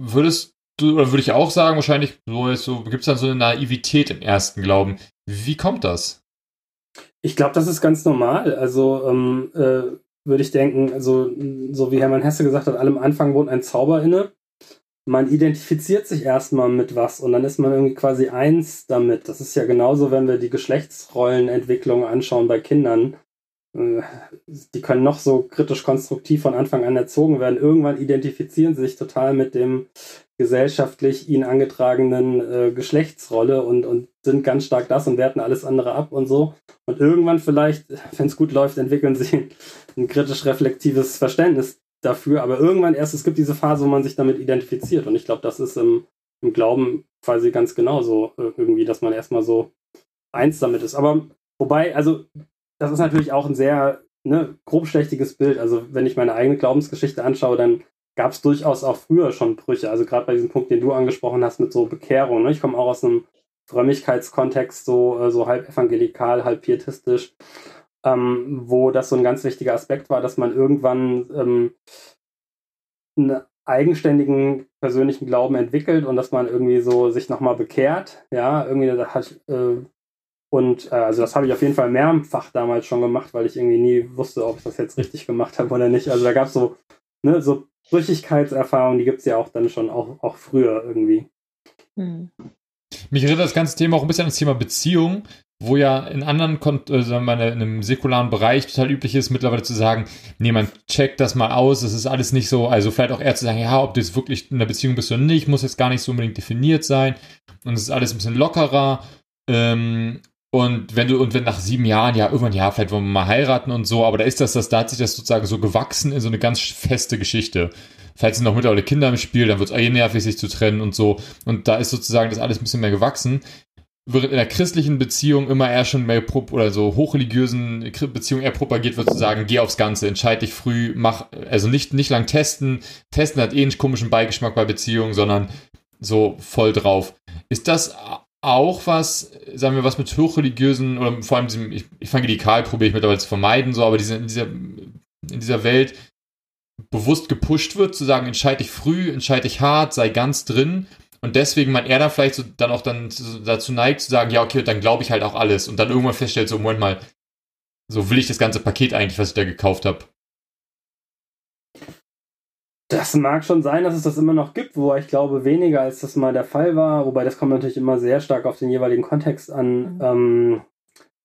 würdest würde ich auch sagen, wahrscheinlich so, so gibt es dann so eine Naivität im ersten Glauben. Wie kommt das? Ich glaube, das ist ganz normal. Also ähm, äh, würde ich denken, also so wie Hermann Hesse gesagt hat, allem Anfang wohnt ein Zauber inne. Man identifiziert sich erstmal mit was und dann ist man irgendwie quasi eins damit. Das ist ja genauso, wenn wir die Geschlechtsrollenentwicklung anschauen bei Kindern. Die können noch so kritisch konstruktiv von Anfang an erzogen werden. Irgendwann identifizieren sie sich total mit dem gesellschaftlich ihnen angetragenen äh, Geschlechtsrolle und, und sind ganz stark das und werten alles andere ab und so. Und irgendwann vielleicht, wenn es gut läuft, entwickeln sie ein kritisch reflektives Verständnis dafür. Aber irgendwann erst, es gibt diese Phase, wo man sich damit identifiziert. Und ich glaube, das ist im, im Glauben quasi ganz genauso äh, irgendwie, dass man erstmal so eins damit ist. Aber wobei, also das ist natürlich auch ein sehr ne, grobschlächtiges Bild. Also wenn ich meine eigene Glaubensgeschichte anschaue, dann gab es durchaus auch früher schon Brüche. Also gerade bei diesem Punkt, den du angesprochen hast mit so Bekehrung. Ne? Ich komme auch aus einem Frömmigkeitskontext, so, äh, so halb evangelikal, halb pietistisch, ähm, wo das so ein ganz wichtiger Aspekt war, dass man irgendwann ähm, einen eigenständigen persönlichen Glauben entwickelt und dass man irgendwie so sich nochmal bekehrt. Ja, irgendwie hat, äh, und äh, also das habe ich auf jeden Fall mehrfach damals schon gemacht, weil ich irgendwie nie wusste, ob ich das jetzt richtig gemacht habe oder nicht. Also da gab es so, ne, so Brüchigkeitserfahrung, die gibt es ja auch dann schon auch, auch früher irgendwie. Hm. mich erinnert das ganze Thema auch ein bisschen an das Thema Beziehung, wo ja in anderen, Kon sagen wir mal, in einem säkularen Bereich total üblich ist, mittlerweile zu sagen, nee, man checkt das mal aus, das ist alles nicht so, also vielleicht auch eher zu sagen, ja, ob du jetzt wirklich in einer Beziehung bist oder nicht, muss jetzt gar nicht so unbedingt definiert sein und es ist alles ein bisschen lockerer. Ähm, und wenn du, und wenn nach sieben Jahren, ja, irgendwann, ja, vielleicht wollen wir mal heiraten und so, aber da ist das, das, da hat sich das sozusagen so gewachsen in so eine ganz feste Geschichte. Vielleicht sind noch mittlerweile Kinder im Spiel, dann wird es eh nervig, sich zu trennen und so. Und da ist sozusagen das alles ein bisschen mehr gewachsen. Während in der christlichen Beziehung immer eher schon mehr oder so hochreligiösen Beziehungen eher propagiert wird, zu sagen, geh aufs Ganze, entscheid dich früh, mach, also nicht, nicht lang testen. Testen hat eh einen komischen Beigeschmack bei Beziehungen, sondern so voll drauf. Ist das auch was, sagen wir, was mit hochreligiösen oder vor allem diesem evangelikal probiere ich mittlerweile zu vermeiden, so, aber diese, in, dieser, in dieser Welt bewusst gepusht wird, zu sagen, entscheide dich früh, entscheide dich hart, sei ganz drin und deswegen man eher da vielleicht so dann auch dann dazu neigt zu sagen, ja, okay, dann glaube ich halt auch alles und dann irgendwann feststellt, so, Moment mal, so will ich das ganze Paket eigentlich, was ich da gekauft habe. Das mag schon sein, dass es das immer noch gibt, wo ich glaube weniger als das mal der Fall war, wobei das kommt natürlich immer sehr stark auf den jeweiligen Kontext an. Mhm. Ähm,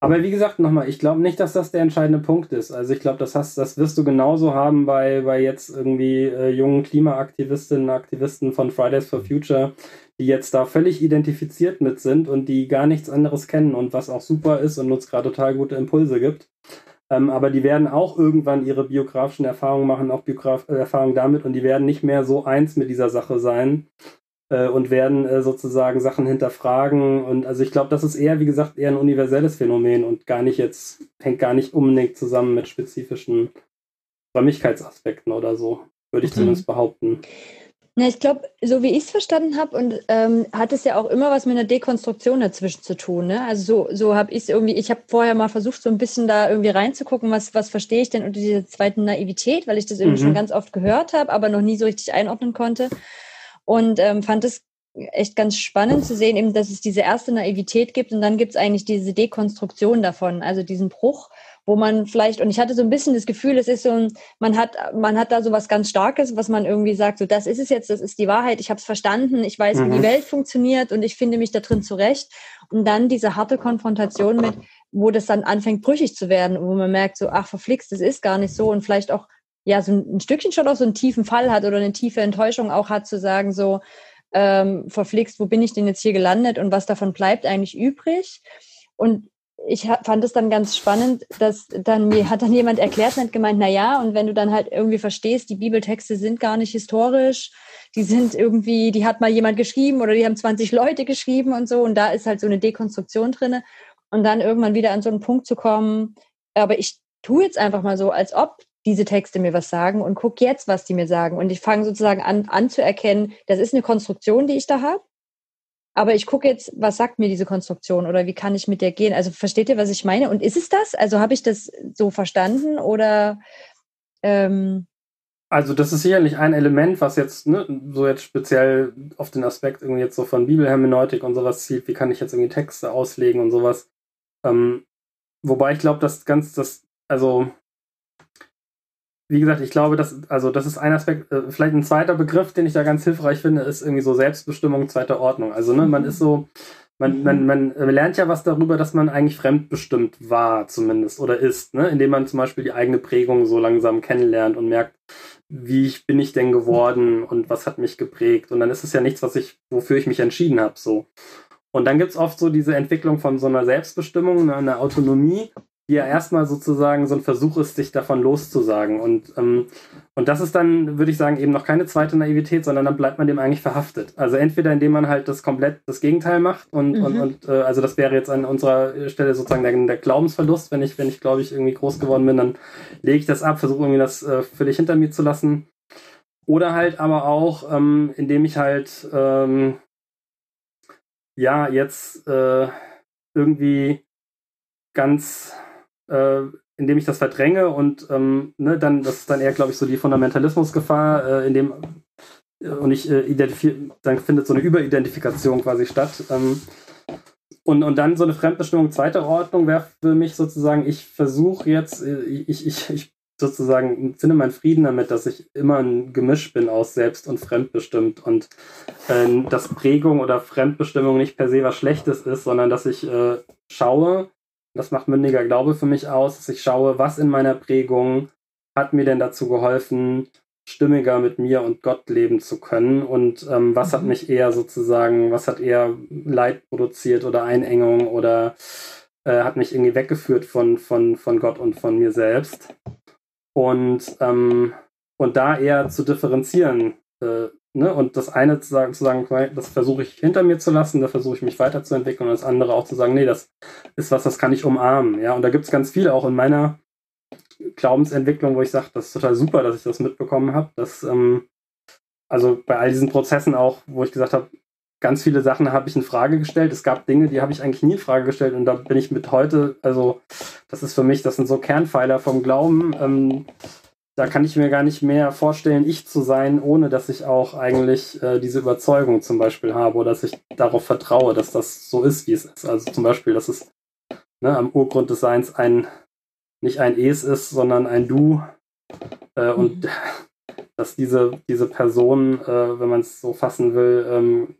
aber wie gesagt, nochmal, ich glaube nicht, dass das der entscheidende Punkt ist. Also ich glaube, das hast, das wirst du genauso haben bei, bei jetzt irgendwie äh, jungen Klimaaktivistinnen, Aktivisten von Fridays for Future, die jetzt da völlig identifiziert mit sind und die gar nichts anderes kennen und was auch super ist und uns gerade total gute Impulse gibt. Ähm, aber die werden auch irgendwann ihre biografischen Erfahrungen machen, auch Biograf äh, Erfahrungen damit und die werden nicht mehr so eins mit dieser Sache sein äh, und werden äh, sozusagen Sachen hinterfragen. Und also ich glaube, das ist eher, wie gesagt, eher ein universelles Phänomen und gar nicht jetzt, hängt gar nicht unbedingt zusammen mit spezifischen Räumlichkeitsaspekten oder so, würde ich okay. zumindest behaupten. Na, ich glaube, so wie ich es verstanden habe, und ähm, hat es ja auch immer was mit einer Dekonstruktion dazwischen zu tun. Ne? Also so, so habe ich es irgendwie, ich habe vorher mal versucht, so ein bisschen da irgendwie reinzugucken, was, was verstehe ich denn unter dieser zweiten Naivität, weil ich das irgendwie mhm. schon ganz oft gehört habe, aber noch nie so richtig einordnen konnte. Und ähm, fand es echt ganz spannend zu sehen, eben, dass es diese erste Naivität gibt und dann gibt es eigentlich diese Dekonstruktion davon, also diesen Bruch wo man vielleicht, und ich hatte so ein bisschen das Gefühl, es ist so ein, man hat, man hat da so was ganz Starkes, was man irgendwie sagt, so das ist es jetzt, das ist die Wahrheit, ich habe es verstanden, ich weiß, mhm. wie die mhm. Welt funktioniert und ich finde mich da drin zurecht. Und dann diese harte Konfrontation mit, wo das dann anfängt brüchig zu werden, wo man merkt, so, ach, verflixt, das ist gar nicht so und vielleicht auch, ja, so ein, ein Stückchen schon auch so einen tiefen Fall hat oder eine tiefe Enttäuschung auch hat, zu sagen, so, ähm, verflixt, wo bin ich denn jetzt hier gelandet und was davon bleibt eigentlich übrig? Und ich fand es dann ganz spannend, dass dann mir hat dann jemand erklärt und hat gemeint, na ja, und wenn du dann halt irgendwie verstehst, die Bibeltexte sind gar nicht historisch, die sind irgendwie, die hat mal jemand geschrieben oder die haben 20 Leute geschrieben und so und da ist halt so eine Dekonstruktion drinne. Und dann irgendwann wieder an so einen Punkt zu kommen, aber ich tue jetzt einfach mal so, als ob diese Texte mir was sagen und guck jetzt, was die mir sagen. Und ich fange sozusagen an anzuerkennen, das ist eine Konstruktion, die ich da habe aber ich gucke jetzt, was sagt mir diese Konstruktion oder wie kann ich mit der gehen? Also versteht ihr, was ich meine? Und ist es das? Also habe ich das so verstanden oder? Ähm also das ist sicherlich ein Element, was jetzt ne, so jetzt speziell auf den Aspekt irgendwie jetzt so von Bibelhermeneutik und sowas zielt. Wie kann ich jetzt irgendwie Texte auslegen und sowas? Ähm, wobei ich glaube, dass ganz das, also wie gesagt, ich glaube, dass, also das ist ein Aspekt, äh, vielleicht ein zweiter Begriff, den ich da ganz hilfreich finde, ist irgendwie so Selbstbestimmung zweiter Ordnung. Also, ne, man ist so, man, man, man lernt ja was darüber, dass man eigentlich fremdbestimmt war, zumindest, oder ist, ne? indem man zum Beispiel die eigene Prägung so langsam kennenlernt und merkt, wie ich, bin ich denn geworden und was hat mich geprägt. Und dann ist es ja nichts, was ich, wofür ich mich entschieden habe. So. Und dann gibt es oft so diese Entwicklung von so einer Selbstbestimmung, ne, einer Autonomie, die ja erstmal sozusagen so ein Versuch ist, sich davon loszusagen. Und, ähm, und das ist dann, würde ich sagen, eben noch keine zweite Naivität, sondern dann bleibt man dem eigentlich verhaftet. Also entweder indem man halt das komplett das Gegenteil macht und, mhm. und, und äh, also das wäre jetzt an unserer Stelle sozusagen der, der Glaubensverlust, wenn ich, wenn ich, glaube ich, irgendwie groß geworden bin, dann lege ich das ab, versuche irgendwie das äh, völlig hinter mir zu lassen. Oder halt aber auch, ähm, indem ich halt ähm, ja jetzt äh, irgendwie ganz äh, indem ich das verdränge und ähm, ne, dann, das ist dann eher, glaube ich, so die Fundamentalismusgefahr, äh, in dem äh, und ich äh, dann findet so eine Überidentifikation quasi statt. Ähm, und, und dann so eine Fremdbestimmung zweiter Ordnung wäre für mich sozusagen, ich versuche jetzt, äh, ich, ich, ich sozusagen finde meinen Frieden damit, dass ich immer ein Gemisch bin aus selbst und fremdbestimmt und äh, dass Prägung oder Fremdbestimmung nicht per se was Schlechtes ist, sondern dass ich äh, schaue, das macht mündiger Glaube für mich aus, dass ich schaue, was in meiner Prägung hat mir denn dazu geholfen, stimmiger mit mir und Gott leben zu können und ähm, was mhm. hat mich eher sozusagen, was hat eher Leid produziert oder Einengung oder äh, hat mich irgendwie weggeführt von, von, von Gott und von mir selbst. Und, ähm, und da eher zu differenzieren. Äh, ne? Und das eine zu sagen, zu sagen, das versuche ich hinter mir zu lassen, da versuche ich mich weiterzuentwickeln und das andere auch zu sagen, nee, das ist was, das kann ich umarmen. Ja, und da gibt es ganz viel auch in meiner Glaubensentwicklung, wo ich sage, das ist total super, dass ich das mitbekommen habe. Dass, ähm, also bei all diesen Prozessen auch, wo ich gesagt habe, ganz viele Sachen habe ich in Frage gestellt. Es gab Dinge, die habe ich eigentlich nie in Frage gestellt und da bin ich mit heute, also das ist für mich, das sind so Kernpfeiler vom Glauben. Ähm, da kann ich mir gar nicht mehr vorstellen, ich zu sein, ohne dass ich auch eigentlich äh, diese Überzeugung zum Beispiel habe oder dass ich darauf vertraue, dass das so ist, wie es ist. Also zum Beispiel, dass es ne, am Urgrund des Seins ein nicht ein Es ist, sondern ein Du. Äh, mhm. Und (laughs) dass diese, diese Person, äh, wenn man es so fassen will, ähm,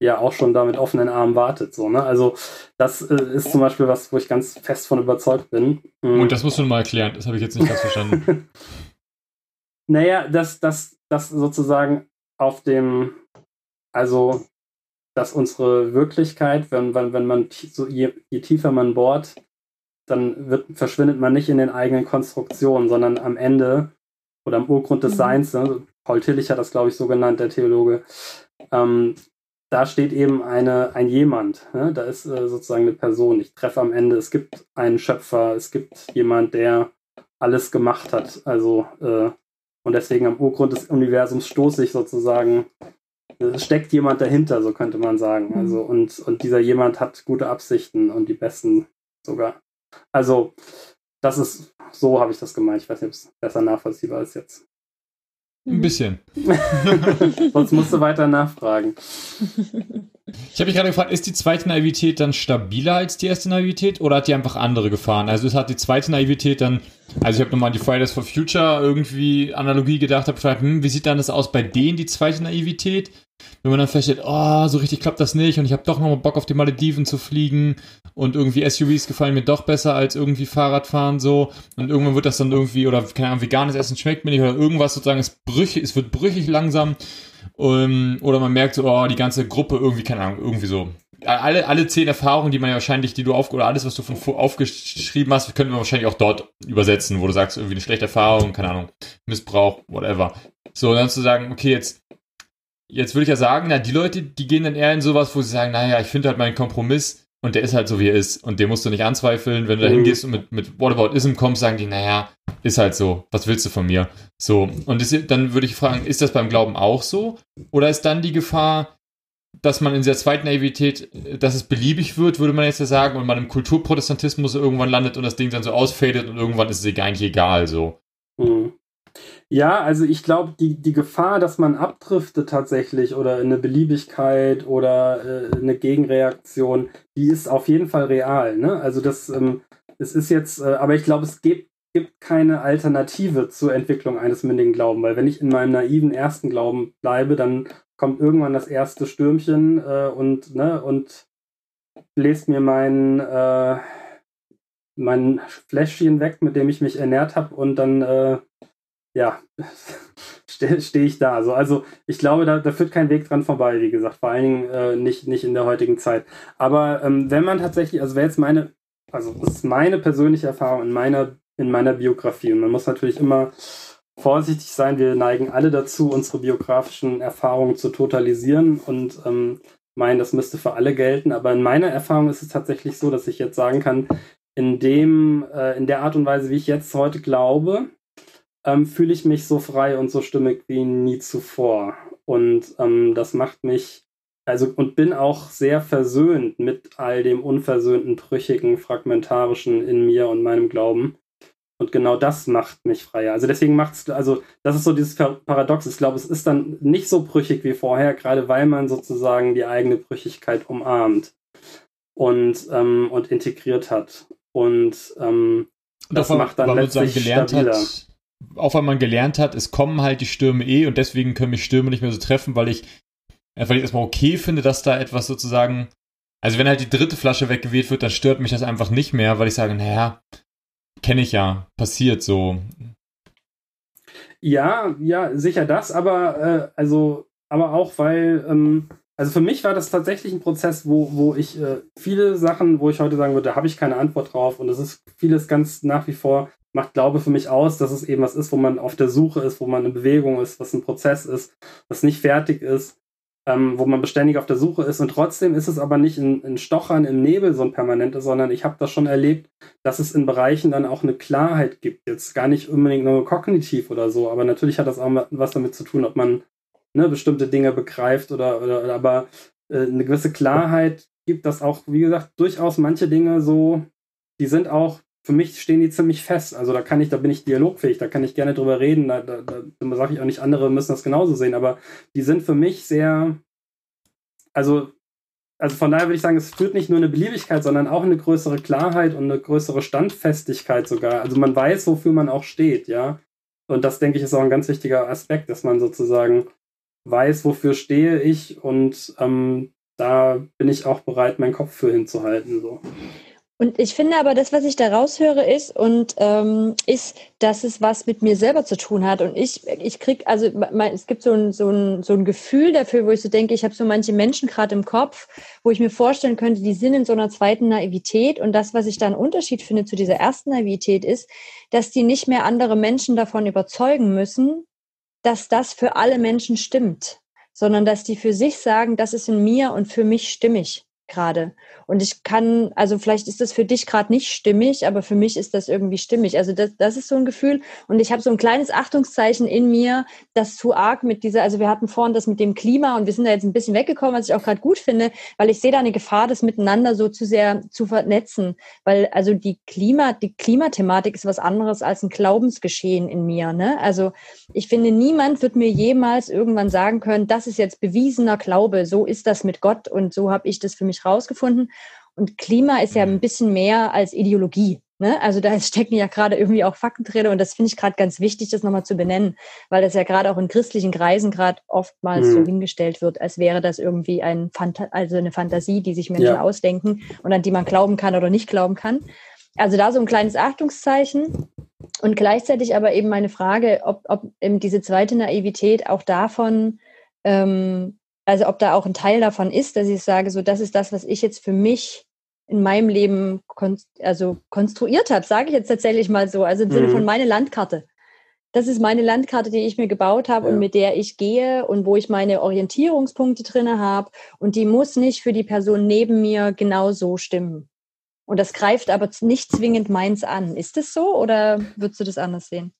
ja auch schon da mit offenen Armen wartet. So, ne? Also das äh, ist zum Beispiel was, wo ich ganz fest von überzeugt bin. Mhm. Und das musst du mal erklären, das habe ich jetzt nicht ganz verstanden. (laughs) naja, dass das, das sozusagen auf dem, also dass unsere Wirklichkeit, wenn, wenn, wenn man so je, je tiefer man bohrt, dann wird, verschwindet man nicht in den eigenen Konstruktionen, sondern am Ende oder am Urgrund des mhm. Seins, ne, Paul Tillich hat das, glaube ich, so genannt, der Theologe, ähm, da steht eben eine, ein jemand, ne? da ist äh, sozusagen eine Person. Ich treffe am Ende, es gibt einen Schöpfer, es gibt jemand, der alles gemacht hat. Also, äh, und deswegen am Urgrund des Universums stoße ich sozusagen, es steckt jemand dahinter, so könnte man sagen. Mhm. Also, und, und dieser jemand hat gute Absichten und die besten sogar. Also, das ist, so habe ich das gemeint. Ich weiß nicht, ob es besser nachvollziehbar ist jetzt. Ein bisschen. (laughs) Sonst musst du weiter nachfragen. (laughs) Ich habe mich gerade gefragt, ist die zweite Naivität dann stabiler als die erste Naivität oder hat die einfach andere Gefahren? Also es hat die zweite Naivität dann, also ich habe nochmal die Fridays for Future irgendwie Analogie gedacht, habe gefragt, hm, wie sieht dann das aus bei denen, die zweite Naivität? Wenn man dann feststellt, oh, so richtig klappt das nicht und ich habe doch noch mal Bock auf die Malediven zu fliegen und irgendwie SUVs gefallen mir doch besser als irgendwie Fahrradfahren so und irgendwann wird das dann irgendwie oder keine Ahnung, veganes Essen schmeckt mir nicht oder irgendwas sozusagen ist brüchig, es wird brüchig langsam um, ähm, oder man merkt so, oh, die ganze Gruppe irgendwie, keine Ahnung, irgendwie so. Alle, alle zehn Erfahrungen, die man ja wahrscheinlich, die du auf, oder alles, was du von aufgeschrieben hast, könnten wir wahrscheinlich auch dort übersetzen, wo du sagst, irgendwie eine schlechte Erfahrung, keine Ahnung, Missbrauch, whatever. So, dann zu sagen, okay, jetzt Jetzt würde ich ja sagen, na, die Leute, die gehen dann eher in sowas, wo sie sagen, naja, ich finde halt meinen Kompromiss und der ist halt so, wie er ist. Und den musst du nicht anzweifeln. Wenn du da mhm. hingehst und mit, mit Whataboutism kommst, sagen die, naja, ist halt so. Was willst du von mir? So. Und das, dann würde ich fragen, ist das beim Glauben auch so? Oder ist dann die Gefahr, dass man in der zweiten Naivität, dass es beliebig wird, würde man jetzt ja sagen, und man im Kulturprotestantismus irgendwann landet und das Ding dann so ausfadet und irgendwann ist es eigentlich egal, so. Ja, also ich glaube, die, die Gefahr, dass man abdriftet tatsächlich oder eine Beliebigkeit oder äh, eine Gegenreaktion, die ist auf jeden Fall real. Ne? Also das, ähm, es ist jetzt, äh, aber ich glaube, es gibt, gibt keine Alternative zur Entwicklung eines mündigen Glauben, weil wenn ich in meinem naiven ersten Glauben bleibe, dann kommt irgendwann das erste Stürmchen äh, und, ne, und bläst mir mein, äh, mein Fläschchen weg, mit dem ich mich ernährt habe und dann äh, ja, (laughs) stehe steh ich da. Also, also ich glaube, da, da führt kein Weg dran vorbei, wie gesagt, vor allen Dingen äh, nicht, nicht in der heutigen Zeit. Aber ähm, wenn man tatsächlich, also wäre jetzt meine, also das ist meine persönliche Erfahrung in meiner, in meiner Biografie und man muss natürlich immer vorsichtig sein. Wir neigen alle dazu, unsere biografischen Erfahrungen zu totalisieren und ähm, meinen, das müsste für alle gelten. Aber in meiner Erfahrung ist es tatsächlich so, dass ich jetzt sagen kann, in dem, äh, in der Art und Weise, wie ich jetzt heute glaube, ähm, fühle ich mich so frei und so stimmig wie nie zuvor. Und ähm, das macht mich, also und bin auch sehr versöhnt mit all dem unversöhnten, brüchigen, fragmentarischen in mir und meinem Glauben. Und genau das macht mich freier. Also deswegen macht es, also das ist so dieses Paradox. Ich glaube, es ist dann nicht so brüchig wie vorher, gerade weil man sozusagen die eigene Brüchigkeit umarmt und, ähm, und integriert hat. Und ähm, das macht dann letztlich gelernt stabiler. Hat, auch weil man gelernt hat, es kommen halt die Stürme eh und deswegen können mich Stürme nicht mehr so treffen, weil ich, weil ich erstmal okay finde, dass da etwas sozusagen, also wenn halt die dritte Flasche weggewählt wird, dann stört mich das einfach nicht mehr, weil ich sage, naja, kenne ich ja, passiert so. Ja, ja, sicher das, aber äh, also, aber auch weil, ähm, also für mich war das tatsächlich ein Prozess, wo, wo ich äh, viele Sachen, wo ich heute sagen würde, da habe ich keine Antwort drauf und es ist vieles ganz nach wie vor macht Glaube für mich aus, dass es eben was ist, wo man auf der Suche ist, wo man in Bewegung ist, was ein Prozess ist, was nicht fertig ist, ähm, wo man beständig auf der Suche ist. Und trotzdem ist es aber nicht in, in Stochern im Nebel so ein permanentes, sondern ich habe das schon erlebt, dass es in Bereichen dann auch eine Klarheit gibt. Jetzt gar nicht unbedingt nur kognitiv oder so, aber natürlich hat das auch was damit zu tun, ob man ne, bestimmte Dinge begreift oder, oder aber äh, eine gewisse Klarheit gibt das auch, wie gesagt, durchaus manche Dinge so, die sind auch für mich stehen die ziemlich fest. Also da kann ich, da bin ich dialogfähig, da kann ich gerne drüber reden. Da, da, da sage ich auch nicht, andere müssen das genauso sehen, aber die sind für mich sehr, also, also von daher würde ich sagen, es führt nicht nur eine Beliebigkeit, sondern auch eine größere Klarheit und eine größere Standfestigkeit sogar. Also man weiß, wofür man auch steht, ja. Und das, denke ich, ist auch ein ganz wichtiger Aspekt, dass man sozusagen weiß, wofür stehe ich und ähm, da bin ich auch bereit, meinen Kopf für hinzuhalten. So. Und ich finde aber, das, was ich da raushöre, ist, und ähm, ist, dass es was mit mir selber zu tun hat. Und ich, ich krieg, also mein, es gibt so ein, so, ein, so ein Gefühl dafür, wo ich so denke, ich habe so manche Menschen gerade im Kopf, wo ich mir vorstellen könnte, die sind in so einer zweiten Naivität. Und das, was ich da einen Unterschied finde zu dieser ersten Naivität, ist, dass die nicht mehr andere Menschen davon überzeugen müssen, dass das für alle Menschen stimmt, sondern dass die für sich sagen, das ist in mir und für mich stimmig gerade. Und ich kann, also vielleicht ist das für dich gerade nicht stimmig, aber für mich ist das irgendwie stimmig. Also das, das ist so ein Gefühl. Und ich habe so ein kleines Achtungszeichen in mir, das zu arg mit dieser, also wir hatten vorhin das mit dem Klima und wir sind da jetzt ein bisschen weggekommen, was ich auch gerade gut finde, weil ich sehe da eine Gefahr, das miteinander so zu sehr zu vernetzen. Weil also die Klima, die Klimathematik ist was anderes als ein Glaubensgeschehen in mir. Ne? Also ich finde, niemand wird mir jemals irgendwann sagen können, das ist jetzt bewiesener Glaube, so ist das mit Gott und so habe ich das für mich rausgefunden. Und Klima ist ja ein bisschen mehr als Ideologie. Ne? Also da (laughs) stecken ja gerade irgendwie auch Fakten drin und das finde ich gerade ganz wichtig, das nochmal zu benennen, weil das ja gerade auch in christlichen Kreisen gerade oftmals mhm. so hingestellt wird, als wäre das irgendwie ein Phanta also eine Fantasie, die sich Menschen ja. ausdenken und an die man glauben kann oder nicht glauben kann. Also da so ein kleines Achtungszeichen und gleichzeitig aber eben meine Frage, ob, ob eben diese zweite Naivität auch davon ähm, also ob da auch ein Teil davon ist, dass ich sage, so das ist das, was ich jetzt für mich in meinem Leben kon also konstruiert habe, sage ich jetzt tatsächlich mal so, also im mhm. Sinne von meine Landkarte. Das ist meine Landkarte, die ich mir gebaut habe ja. und mit der ich gehe und wo ich meine Orientierungspunkte drinne habe und die muss nicht für die Person neben mir genau so stimmen. Und das greift aber nicht zwingend meins an. Ist es so oder würdest du das anders sehen?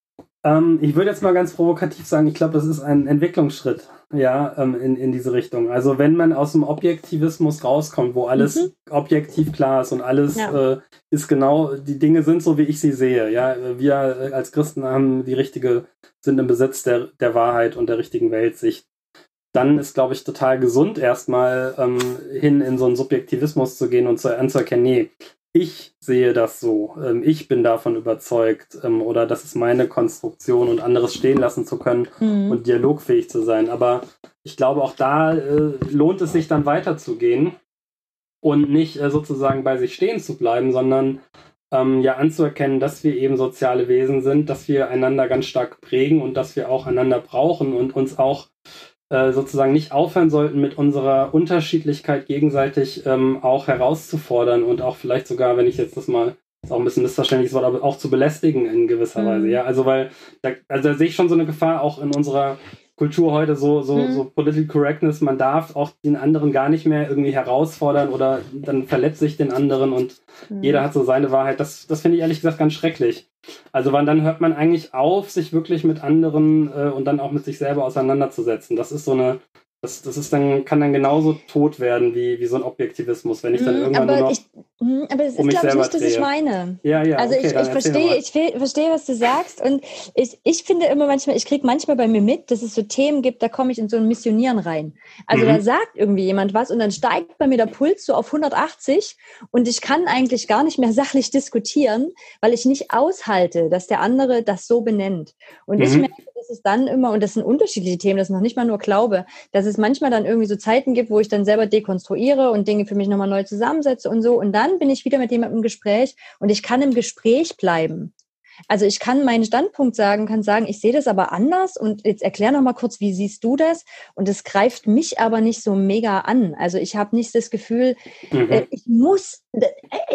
Ähm, ich würde jetzt mal ganz provokativ sagen, ich glaube, das ist ein Entwicklungsschritt, ja, ähm, in, in diese Richtung. Also wenn man aus dem Objektivismus rauskommt, wo alles mhm. objektiv klar ist und alles ja. äh, ist genau, die Dinge sind so, wie ich sie sehe, ja. Wir als Christen haben die richtige, sind im Besitz der, der Wahrheit und der richtigen Weltsicht. Dann ist, glaube ich, total gesund, erstmal ähm, hin in so einen Subjektivismus zu gehen und zu, anzuerkennen, nee, ich sehe das so, ähm, ich bin davon überzeugt ähm, oder das ist meine Konstruktion und anderes stehen lassen zu können mhm. und dialogfähig zu sein. Aber ich glaube, auch da äh, lohnt es sich dann weiterzugehen und nicht äh, sozusagen bei sich stehen zu bleiben, sondern ähm, ja anzuerkennen, dass wir eben soziale Wesen sind, dass wir einander ganz stark prägen und dass wir auch einander brauchen und uns auch äh, sozusagen nicht aufhören sollten, mit unserer Unterschiedlichkeit gegenseitig ähm, auch herauszufordern und auch vielleicht sogar, wenn ich jetzt das mal ist auch ein bisschen missverständliches Wort, aber auch zu belästigen in gewisser mhm. Weise, ja. Also weil da, also da sehe ich schon so eine Gefahr auch in unserer Kultur heute so, so, mhm. so Political Correctness, man darf auch den anderen gar nicht mehr irgendwie herausfordern oder dann verletzt sich den anderen und mhm. jeder hat so seine Wahrheit. Das, das finde ich ehrlich gesagt ganz schrecklich. Also wann dann hört man eigentlich auf, sich wirklich mit anderen äh, und dann auch mit sich selber auseinanderzusetzen. Das ist so eine, Das, das ist dann, kann dann genauso tot werden wie, wie so ein Objektivismus, wenn ich dann Mm, irgendwann aber nur noch ich, mm, aber das um ist, glaube ich, nicht, das ich drehe. meine. Ja, ja, Also okay, ich, ich verstehe, ich verstehe, was du sagst und ich, ich finde immer manchmal, ich kriege manchmal bei mir mit, dass es so Themen gibt, da komme ich in so ein Missionieren rein. Also Mhm. da sagt irgendwie jemand was und dann steigt bei mir der Puls so auf 180 und ich kann eigentlich gar nicht mehr sachlich diskutieren, weil ich nicht aushalte, dass der andere das so benennt. Und ich Mhm. merke, dass es dann immer, und das sind unterschiedliche Themen, das ist noch nicht mal nur Glaube, dass es manchmal dann irgendwie so Zeiten gibt, wo ich dann selber dekonstruiere und Dinge für mich nochmal neu zusammensetze und so. Und dann bin ich wieder mit jemandem im Gespräch und ich kann im Gespräch bleiben. Also ich kann meinen Standpunkt sagen, kann sagen, ich sehe das aber anders und jetzt erklär noch mal kurz, wie siehst du das? Und es greift mich aber nicht so mega an. Also ich habe nicht das Gefühl, Mhm. äh, ich muss, äh,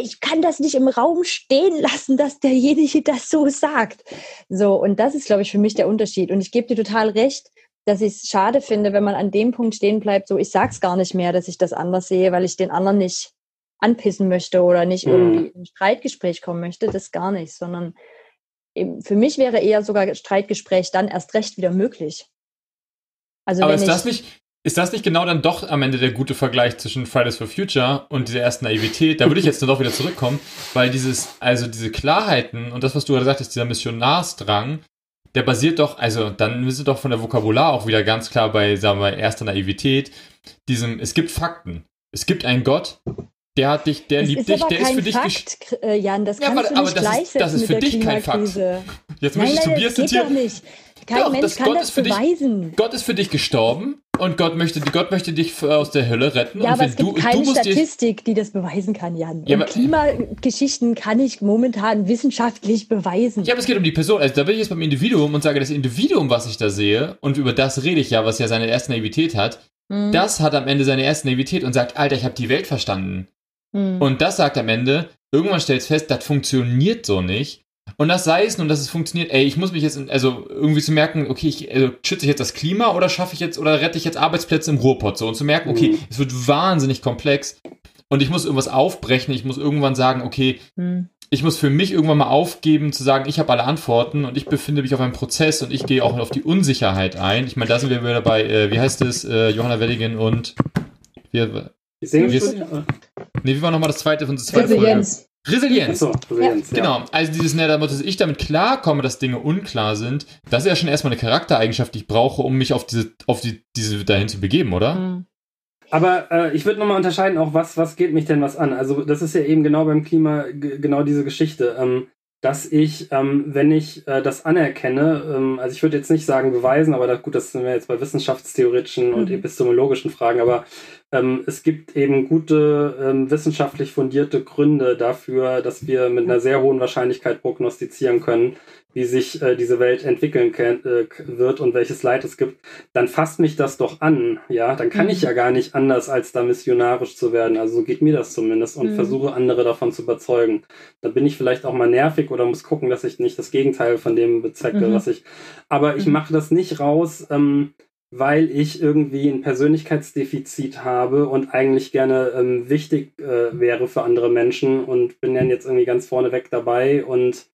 ich kann das nicht im Raum stehen lassen, dass derjenige (laughs) das so sagt. So, und das ist, glaube ich, für mich der Unterschied. Und ich gebe dir total recht, dass ich es schade finde, wenn man an dem Punkt stehen bleibt, so ich sag's gar nicht mehr, dass ich das anders sehe, weil ich den anderen nicht anpissen möchte oder nicht Mhm. irgendwie in ein Streitgespräch kommen möchte, das gar nicht, sondern für mich wäre eher sogar Streitgespräch dann erst recht wieder möglich. Also Aber ist das nicht, ist das nicht genau dann doch am Ende der gute Vergleich zwischen Fridays for Future und dieser ersten Naivität? Da würde ich jetzt dann doch wieder zurückkommen, weil dieses, also diese Klarheiten und das, was du gerade sagtest, dieser Missionarsdrang, der basiert doch, also dann ist es doch von der Vokabular auch wieder ganz klar bei, sagen wir, erster Naivität, diesem, es gibt Fakten. Es gibt einen Gott, der hat dich, der das liebt dich, der ist für dich Fakt, äh, Jan, das Ja, kannst aber- du nicht das ist- gleichsetzen das ist mit für dich kein Fakt. Klimakrise. Jetzt möchte ich geht doch zitieren. nicht. Kein Doch, Mensch kann Gott das für dich- beweisen. Gott ist für dich gestorben und Gott möchte, Gott möchte dich aus der Hölle retten. Ja, und aber es gibt du, keine du dir, Statistik, die das beweisen kann, Jan. Ja, Klimageschichten kann ich momentan wissenschaftlich beweisen. Ja, aber es geht um die Person. Also da bin ich jetzt beim Individuum und sage, das Individuum, was ich da sehe, und über das rede ich ja, was ja seine erste Naivität hat, Hm, das hat am Ende seine erste Naivität und sagt, Alter, ich habe die Welt verstanden. Hm. Und das sagt am Ende, irgendwann stellt es fest, das funktioniert so nicht. Und das sei es nun, dass es funktioniert, ey, ich muss mich jetzt, also irgendwie zu merken, okay, ich, also, schütze ich jetzt das Klima oder schaffe ich jetzt, oder rette ich jetzt Arbeitsplätze im Ruhrpott so und zu merken, okay, Mhm. es wird wahnsinnig komplex und ich muss irgendwas aufbrechen, ich muss irgendwann sagen, okay, Hm. ich muss für mich irgendwann mal aufgeben, zu sagen, ich habe alle Antworten und ich befinde mich auf einem Prozess und ich gehe auch auf die Unsicherheit ein. Ich meine, da sind wir wieder bei, äh, wie heißt es, äh, Johanna Welligen und wir, Nee, wie war nochmal das zweite von zwei Folgen? Resilienz. Resilienz. Achso, Resilienz, ja. Genau, also dieses nette Motto, dass ich damit klarkomme, dass Dinge unklar sind, das ist ja schon erstmal eine Charaktereigenschaft, die ich brauche, um mich auf diese, auf die, diese dahin zu begeben, oder? Hm. Aber äh, ich würde nochmal unterscheiden, auch was, was geht mich denn was an? Also das ist ja eben genau beim Klima genau diese Geschichte, ähm, dass ich, ähm, wenn ich äh, das anerkenne, ähm, also ich würde jetzt nicht sagen beweisen, aber da, gut, das sind wir jetzt bei wissenschaftstheoretischen und Mhm. epistemologischen Fragen, aber ähm, es gibt eben gute ähm, wissenschaftlich fundierte Gründe dafür, dass wir mit einer sehr hohen Wahrscheinlichkeit prognostizieren können, wie sich äh, diese Welt entwickeln kann, äh, wird und welches Leid es gibt, dann fasst mich das doch an, ja, dann kann Mhm. ich ja gar nicht anders, als da missionarisch zu werden. Also so geht mir das zumindest und Mhm. versuche andere davon zu überzeugen. Da bin ich vielleicht auch mal nervig oder muss gucken, dass ich nicht das Gegenteil von dem bezwecke, Mhm. was ich. Aber ich Mhm. mache das nicht raus, ähm, weil ich irgendwie ein Persönlichkeitsdefizit habe und eigentlich gerne ähm, wichtig äh, wäre für andere Menschen und bin dann jetzt irgendwie ganz vorneweg dabei und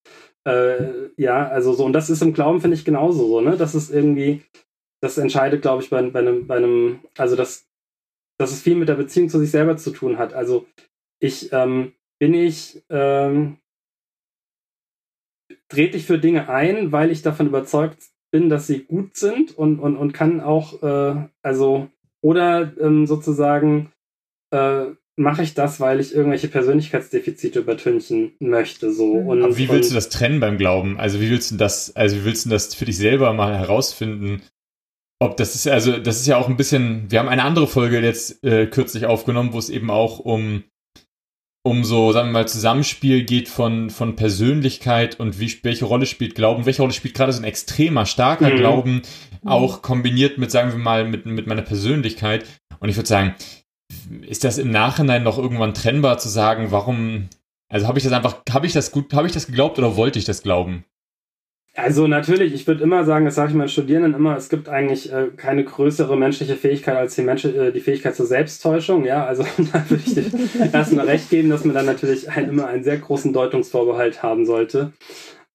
äh, ja, also so, und das ist im Glauben, finde ich, genauso so, ne? Das ist irgendwie, das entscheidet, glaube ich, bei, bei, einem, bei einem, also das, dass es viel mit der Beziehung zu sich selber zu tun hat. Also ich, ähm, bin ich, ähm, trete ich für Dinge ein, weil ich davon überzeugt bin, dass sie gut sind und, und, und kann auch, äh, also, oder ähm, sozusagen äh, mache ich das, weil ich irgendwelche Persönlichkeitsdefizite übertünchen möchte. So. Mhm. Und, Aber wie willst du das trennen beim Glauben? Also wie willst du das, also wie willst du das für dich selber mal herausfinden? Ob das ist, also das ist ja auch ein bisschen, wir haben eine andere Folge jetzt äh, kürzlich aufgenommen, wo es eben auch um, um so, sagen wir mal, Zusammenspiel geht von, von Persönlichkeit und wie, welche Rolle spielt Glauben, welche Rolle spielt gerade so ein extremer, starker Mhm. Glauben, auch kombiniert mit, sagen wir mal, mit, mit meiner Persönlichkeit. Und ich würde sagen, ist das im Nachhinein noch irgendwann trennbar zu sagen, warum, also habe ich das einfach, habe ich das gut, habe ich das geglaubt oder wollte ich das glauben? Also natürlich, ich würde immer sagen, das sage ich meinen Studierenden immer, es gibt eigentlich äh, keine größere menschliche Fähigkeit als die, Mensch, äh, die Fähigkeit zur Selbsttäuschung. Ja, also (laughs) da würde ich dir erstmal recht geben, dass man dann natürlich ein, immer einen sehr großen Deutungsvorbehalt haben sollte.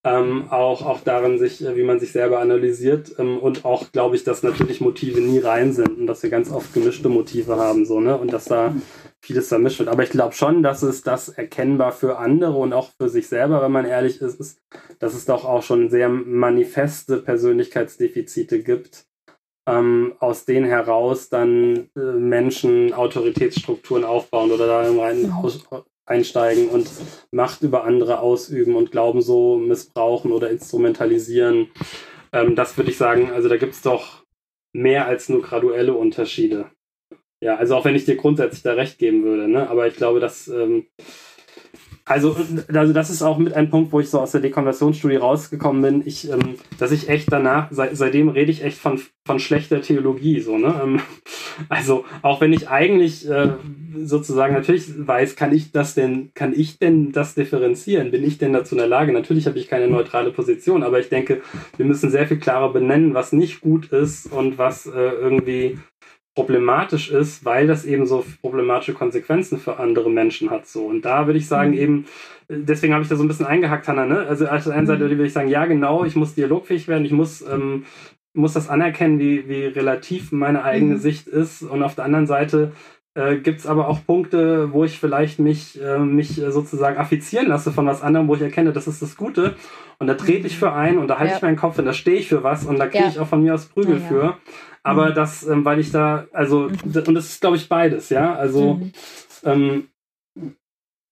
Ähm, auch, auch darin, sich, äh, wie man sich selber analysiert ähm, und auch, glaube ich, dass natürlich Motive nie rein sind und dass wir ganz oft gemischte Motive haben, so, ne? Und dass da vieles vermischt wird. Aber ich glaube schon, dass es das erkennbar für andere und auch für sich selber, wenn man ehrlich ist, ist, dass es doch auch schon sehr manifeste Persönlichkeitsdefizite gibt, ähm, aus denen heraus dann äh, Menschen Autoritätsstrukturen aufbauen oder da rein aus, einsteigen und Macht über andere ausüben und Glauben so missbrauchen oder instrumentalisieren. Ähm, das würde ich sagen, also da gibt es doch mehr als nur graduelle Unterschiede. Ja, also auch wenn ich dir grundsätzlich da recht geben würde, ne? aber ich glaube, dass ähm, also, also das ist auch mit ein Punkt, wo ich so aus der Dekonversionsstudie rausgekommen bin, ich, ähm, dass ich echt danach, seit, seitdem rede ich echt von, von schlechter Theologie, so, ne? Ähm, also, auch wenn ich eigentlich äh, sozusagen natürlich weiß, kann ich das denn, kann ich denn das differenzieren? Bin ich denn dazu in der Lage? Natürlich habe ich keine neutrale Position, aber ich denke, wir müssen sehr viel klarer benennen, was nicht gut ist und was äh, irgendwie problematisch ist, weil das eben so problematische Konsequenzen für andere Menschen hat. So. Und da würde ich sagen, mhm. eben, deswegen habe ich da so ein bisschen eingehackt, Hannah, ne? Also auf der einen Seite mhm. würde ich sagen, ja, genau, ich muss dialogfähig werden, ich muss, ähm, muss das anerkennen, wie, wie relativ meine eigene mhm. Sicht ist. Und auf der anderen Seite äh, gibt es aber auch Punkte, wo ich vielleicht mich, äh, mich sozusagen affizieren lasse von was anderem, wo ich erkenne, das ist das Gute. Und da trete ich für ein und da halte ja. ich meinen Kopf und da stehe ich für was und da kriege ja. ich auch von mir aus Prügel ja, für. Aber mhm. das, ähm, weil ich da, also, mhm. und das ist, glaube ich, beides, ja. Also, mhm. ähm,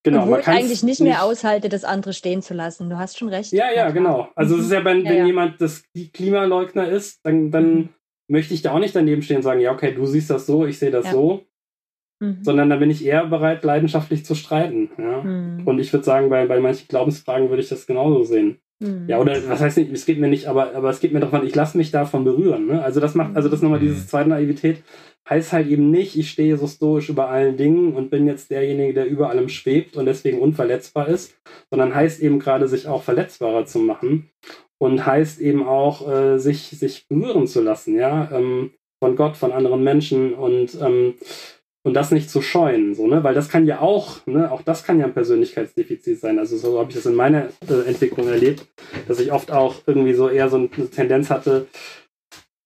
genau. Obwohl ich eigentlich nicht mehr aushalte, das andere stehen zu lassen. Du hast schon recht. Ja, ja, genau. Also, es ist ja, wenn, ja, wenn jemand das Klimaleugner ist, dann, dann mhm. möchte ich da auch nicht daneben stehen und sagen, ja, okay, du siehst das so, ich sehe das so. Mhm. Sondern da bin ich eher bereit, leidenschaftlich zu streiten. Ja? Mhm. Und ich würde sagen, bei, bei manchen Glaubensfragen würde ich das genauso sehen. Mhm. Ja, oder was heißt nicht, es geht mir nicht, aber, aber es geht mir doch an, ich lasse mich davon berühren. Ne? Also das macht, also das nochmal dieses zweite Naivität, heißt halt eben nicht, ich stehe so stoisch über allen Dingen und bin jetzt derjenige, der über allem schwebt und deswegen unverletzbar ist, sondern heißt eben gerade, sich auch verletzbarer zu machen und heißt eben auch, äh, sich, sich berühren zu lassen, ja, ähm, von Gott, von anderen Menschen und ähm, und das nicht zu scheuen, so, ne? Weil das kann ja auch, ne, auch das kann ja ein Persönlichkeitsdefizit sein. Also so habe ich das in meiner äh, Entwicklung erlebt, dass ich oft auch irgendwie so eher so eine Tendenz hatte,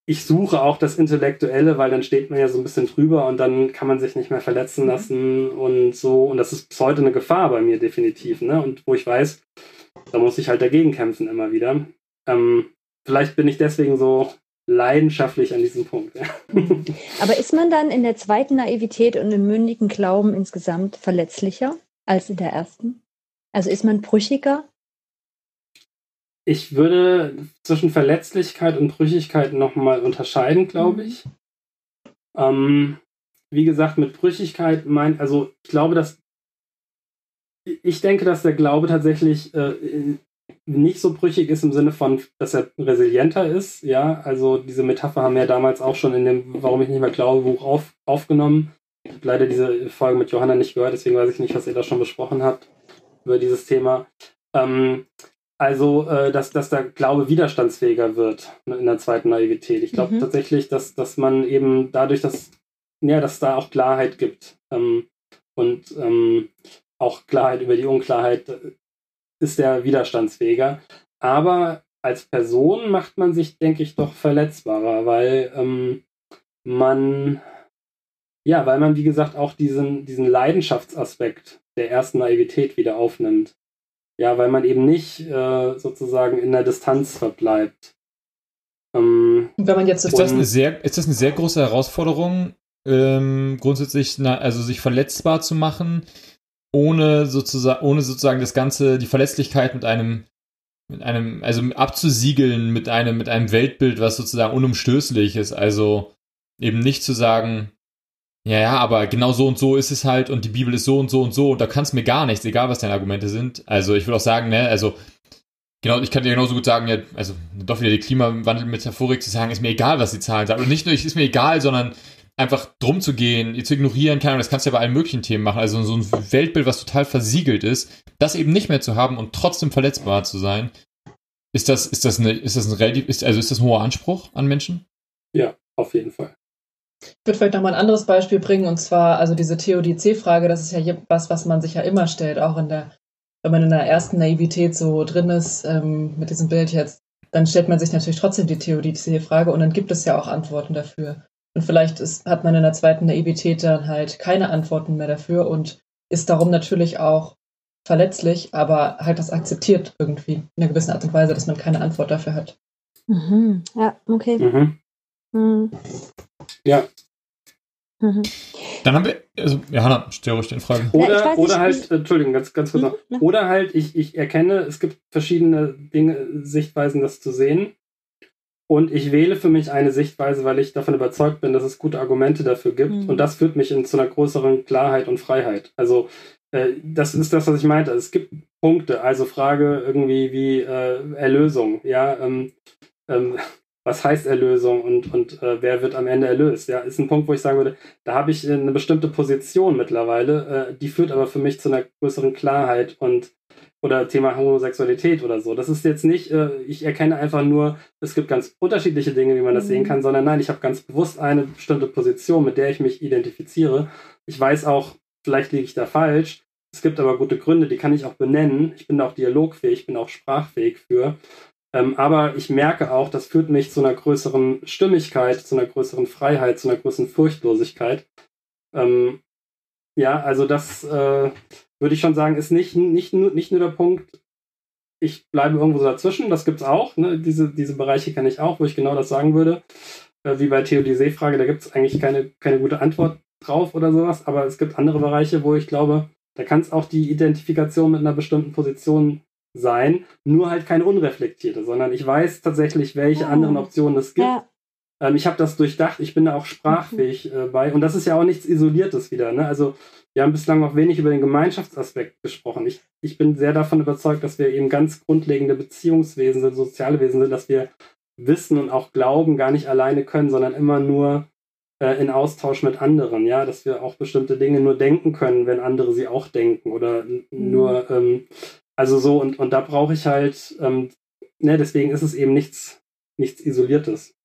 ich suche auch das Intellektuelle, weil dann steht man ja so ein bisschen drüber und dann kann man sich nicht mehr verletzen mhm. lassen und so. Und das ist bis heute eine Gefahr bei mir definitiv, ne? Und wo ich weiß, da muss ich halt dagegen kämpfen immer wieder. Ähm, vielleicht bin ich deswegen so leidenschaftlich an diesem Punkt. (laughs) Aber ist man dann in der zweiten Naivität und im mündigen Glauben insgesamt verletzlicher als in der ersten? Also ist man brüchiger? Ich würde zwischen Verletzlichkeit und Brüchigkeit nochmal unterscheiden, glaube mhm. ich. Ähm, wie gesagt, mit Brüchigkeit mein, also ich glaube, dass ich denke, dass der Glaube tatsächlich äh, nicht so brüchig ist im Sinne von, dass er resilienter ist. Ja, also diese Metapher haben wir damals auch schon in dem Warum ich nicht mehr glaube Buch auf, aufgenommen. Ich habe leider diese Folge mit Johanna nicht gehört, deswegen weiß ich nicht, was ihr da schon besprochen habt über dieses Thema. Ähm, also, äh, dass, dass der Glaube widerstandsfähiger wird in der zweiten Naivität. Ich glaube mhm. tatsächlich, dass, dass man eben dadurch, dass, ja, dass da auch Klarheit gibt ähm, und ähm, auch Klarheit über die Unklarheit ist der widerstandsfähiger. Aber als Person macht man sich, denke ich, doch verletzbarer, weil ähm, man, ja, weil man, wie gesagt, auch diesen, diesen Leidenschaftsaspekt der ersten Naivität wieder aufnimmt. Ja, weil man eben nicht äh, sozusagen in der Distanz verbleibt. Ähm, Wenn man jetzt ist das eine sehr, ist das eine sehr große Herausforderung, ähm, grundsätzlich, na, also sich verletzbar zu machen, ohne sozusagen, ohne sozusagen das Ganze, die Verletzlichkeit mit einem, mit einem, also abzusiegeln mit einem, mit einem Weltbild, was sozusagen unumstößlich ist. Also eben nicht zu sagen, ja, ja, aber genau so und so ist es halt und die Bibel ist so und so und so und da kannst mir gar nichts, egal was deine Argumente sind. Also ich würde auch sagen, ne, also genau, ich kann dir genauso gut sagen, ja, also doch wieder die Klimawandel-Metaphorik zu sagen, ist mir egal, was die Zahlen sagen. Und nicht nur, ist mir egal, sondern einfach drum zu gehen, zu ignorieren, keine Ahnung, das kannst du ja bei allen möglichen Themen machen. Also so ein Weltbild, was total versiegelt ist, das eben nicht mehr zu haben und trotzdem verletzbar zu sein. Ist das, ist das eine, ist das ein relativ, ist, also ist das ein hoher Anspruch an Menschen? Ja, auf jeden Fall. Ich würde vielleicht nochmal ein anderes Beispiel bringen, und zwar also diese TODC-Frage, das ist ja was, was man sich ja immer stellt, auch in der wenn man in der ersten Naivität so drin ist, ähm, mit diesem Bild jetzt, dann stellt man sich natürlich trotzdem die Theodizee-Frage und dann gibt es ja auch Antworten dafür. Und vielleicht ist, hat man in der zweiten Naivität dann halt keine Antworten mehr dafür und ist darum natürlich auch verletzlich, aber halt das akzeptiert irgendwie in einer gewissen Art und Weise, dass man keine Antwort dafür hat. Mhm. Ja, okay. Mhm. Mhm. Ja. Mhm. Dann haben wir, also, Johanna, stell ruhig den Fragen. Ja, ich Oder, weiß oder halt, Entschuldigung, ganz, ganz kurz noch. ja. Oder halt, ich, ich erkenne, es gibt verschiedene Dinge, Sichtweisen, das zu sehen. Und ich wähle für mich eine Sichtweise, weil ich davon überzeugt bin, dass es gute Argumente dafür gibt. Mhm. Und das führt mich in zu einer größeren Klarheit und Freiheit. Also, äh, das ist das, was ich meinte. Es gibt Punkte, also Frage irgendwie wie äh, Erlösung, ja, ähm, ähm, (laughs) was heißt Erlösung und, und äh, wer wird am Ende erlöst? Ja, ist ein Punkt, wo ich sagen würde, da habe ich eine bestimmte Position mittlerweile, äh, die führt aber für mich zu einer größeren Klarheit und oder Thema Homosexualität oder so. Das ist jetzt nicht, äh, ich erkenne einfach nur, es gibt ganz unterschiedliche Dinge, wie man das Mhm. sehen kann, sondern nein, ich habe ganz bewusst eine bestimmte Position, mit der ich mich identifiziere. Ich weiß auch, vielleicht liege ich da falsch. Es gibt aber gute Gründe, die kann ich auch benennen. Ich bin auch dialogfähig, ich bin auch sprachfähig für. Ähm, aber ich merke auch, das führt mich zu einer größeren Stimmigkeit, zu einer größeren Freiheit, zu einer größeren Furchtlosigkeit. Ähm, ja, also das äh, würde ich schon sagen, ist nicht, nicht, nur, nicht nur der Punkt, ich bleibe irgendwo so dazwischen, das gibt's auch. Ne? Diese, diese Bereiche kenne ich auch, wo ich genau das sagen würde. Äh, wie bei Theodizee-Frage, da gibt es eigentlich keine, keine gute Antwort drauf oder sowas, aber es gibt andere Bereiche, wo ich glaube, da kann es auch die Identifikation mit einer bestimmten Position sein, nur halt keine unreflektierte, sondern ich weiß tatsächlich, welche Ja. anderen Optionen es gibt. Ja. Ähm, ich habe das durchdacht, ich bin da auch sprachfähig äh, bei und das ist ja auch nichts Isoliertes wieder. Ne? Also wir haben bislang noch wenig über den Gemeinschaftsaspekt gesprochen. Ich, ich bin sehr davon überzeugt, dass wir eben ganz grundlegende Beziehungswesen sind, soziale Wesen sind, dass wir Wissen und auch Glauben gar nicht alleine können, sondern immer nur äh, in Austausch mit anderen. Ja, dass wir auch bestimmte Dinge nur denken können, wenn andere sie auch denken oder n- nur, ähm, also so und, und da brauche ich halt, ähm, ne, deswegen ist es eben nichts, nichts Isoliertes.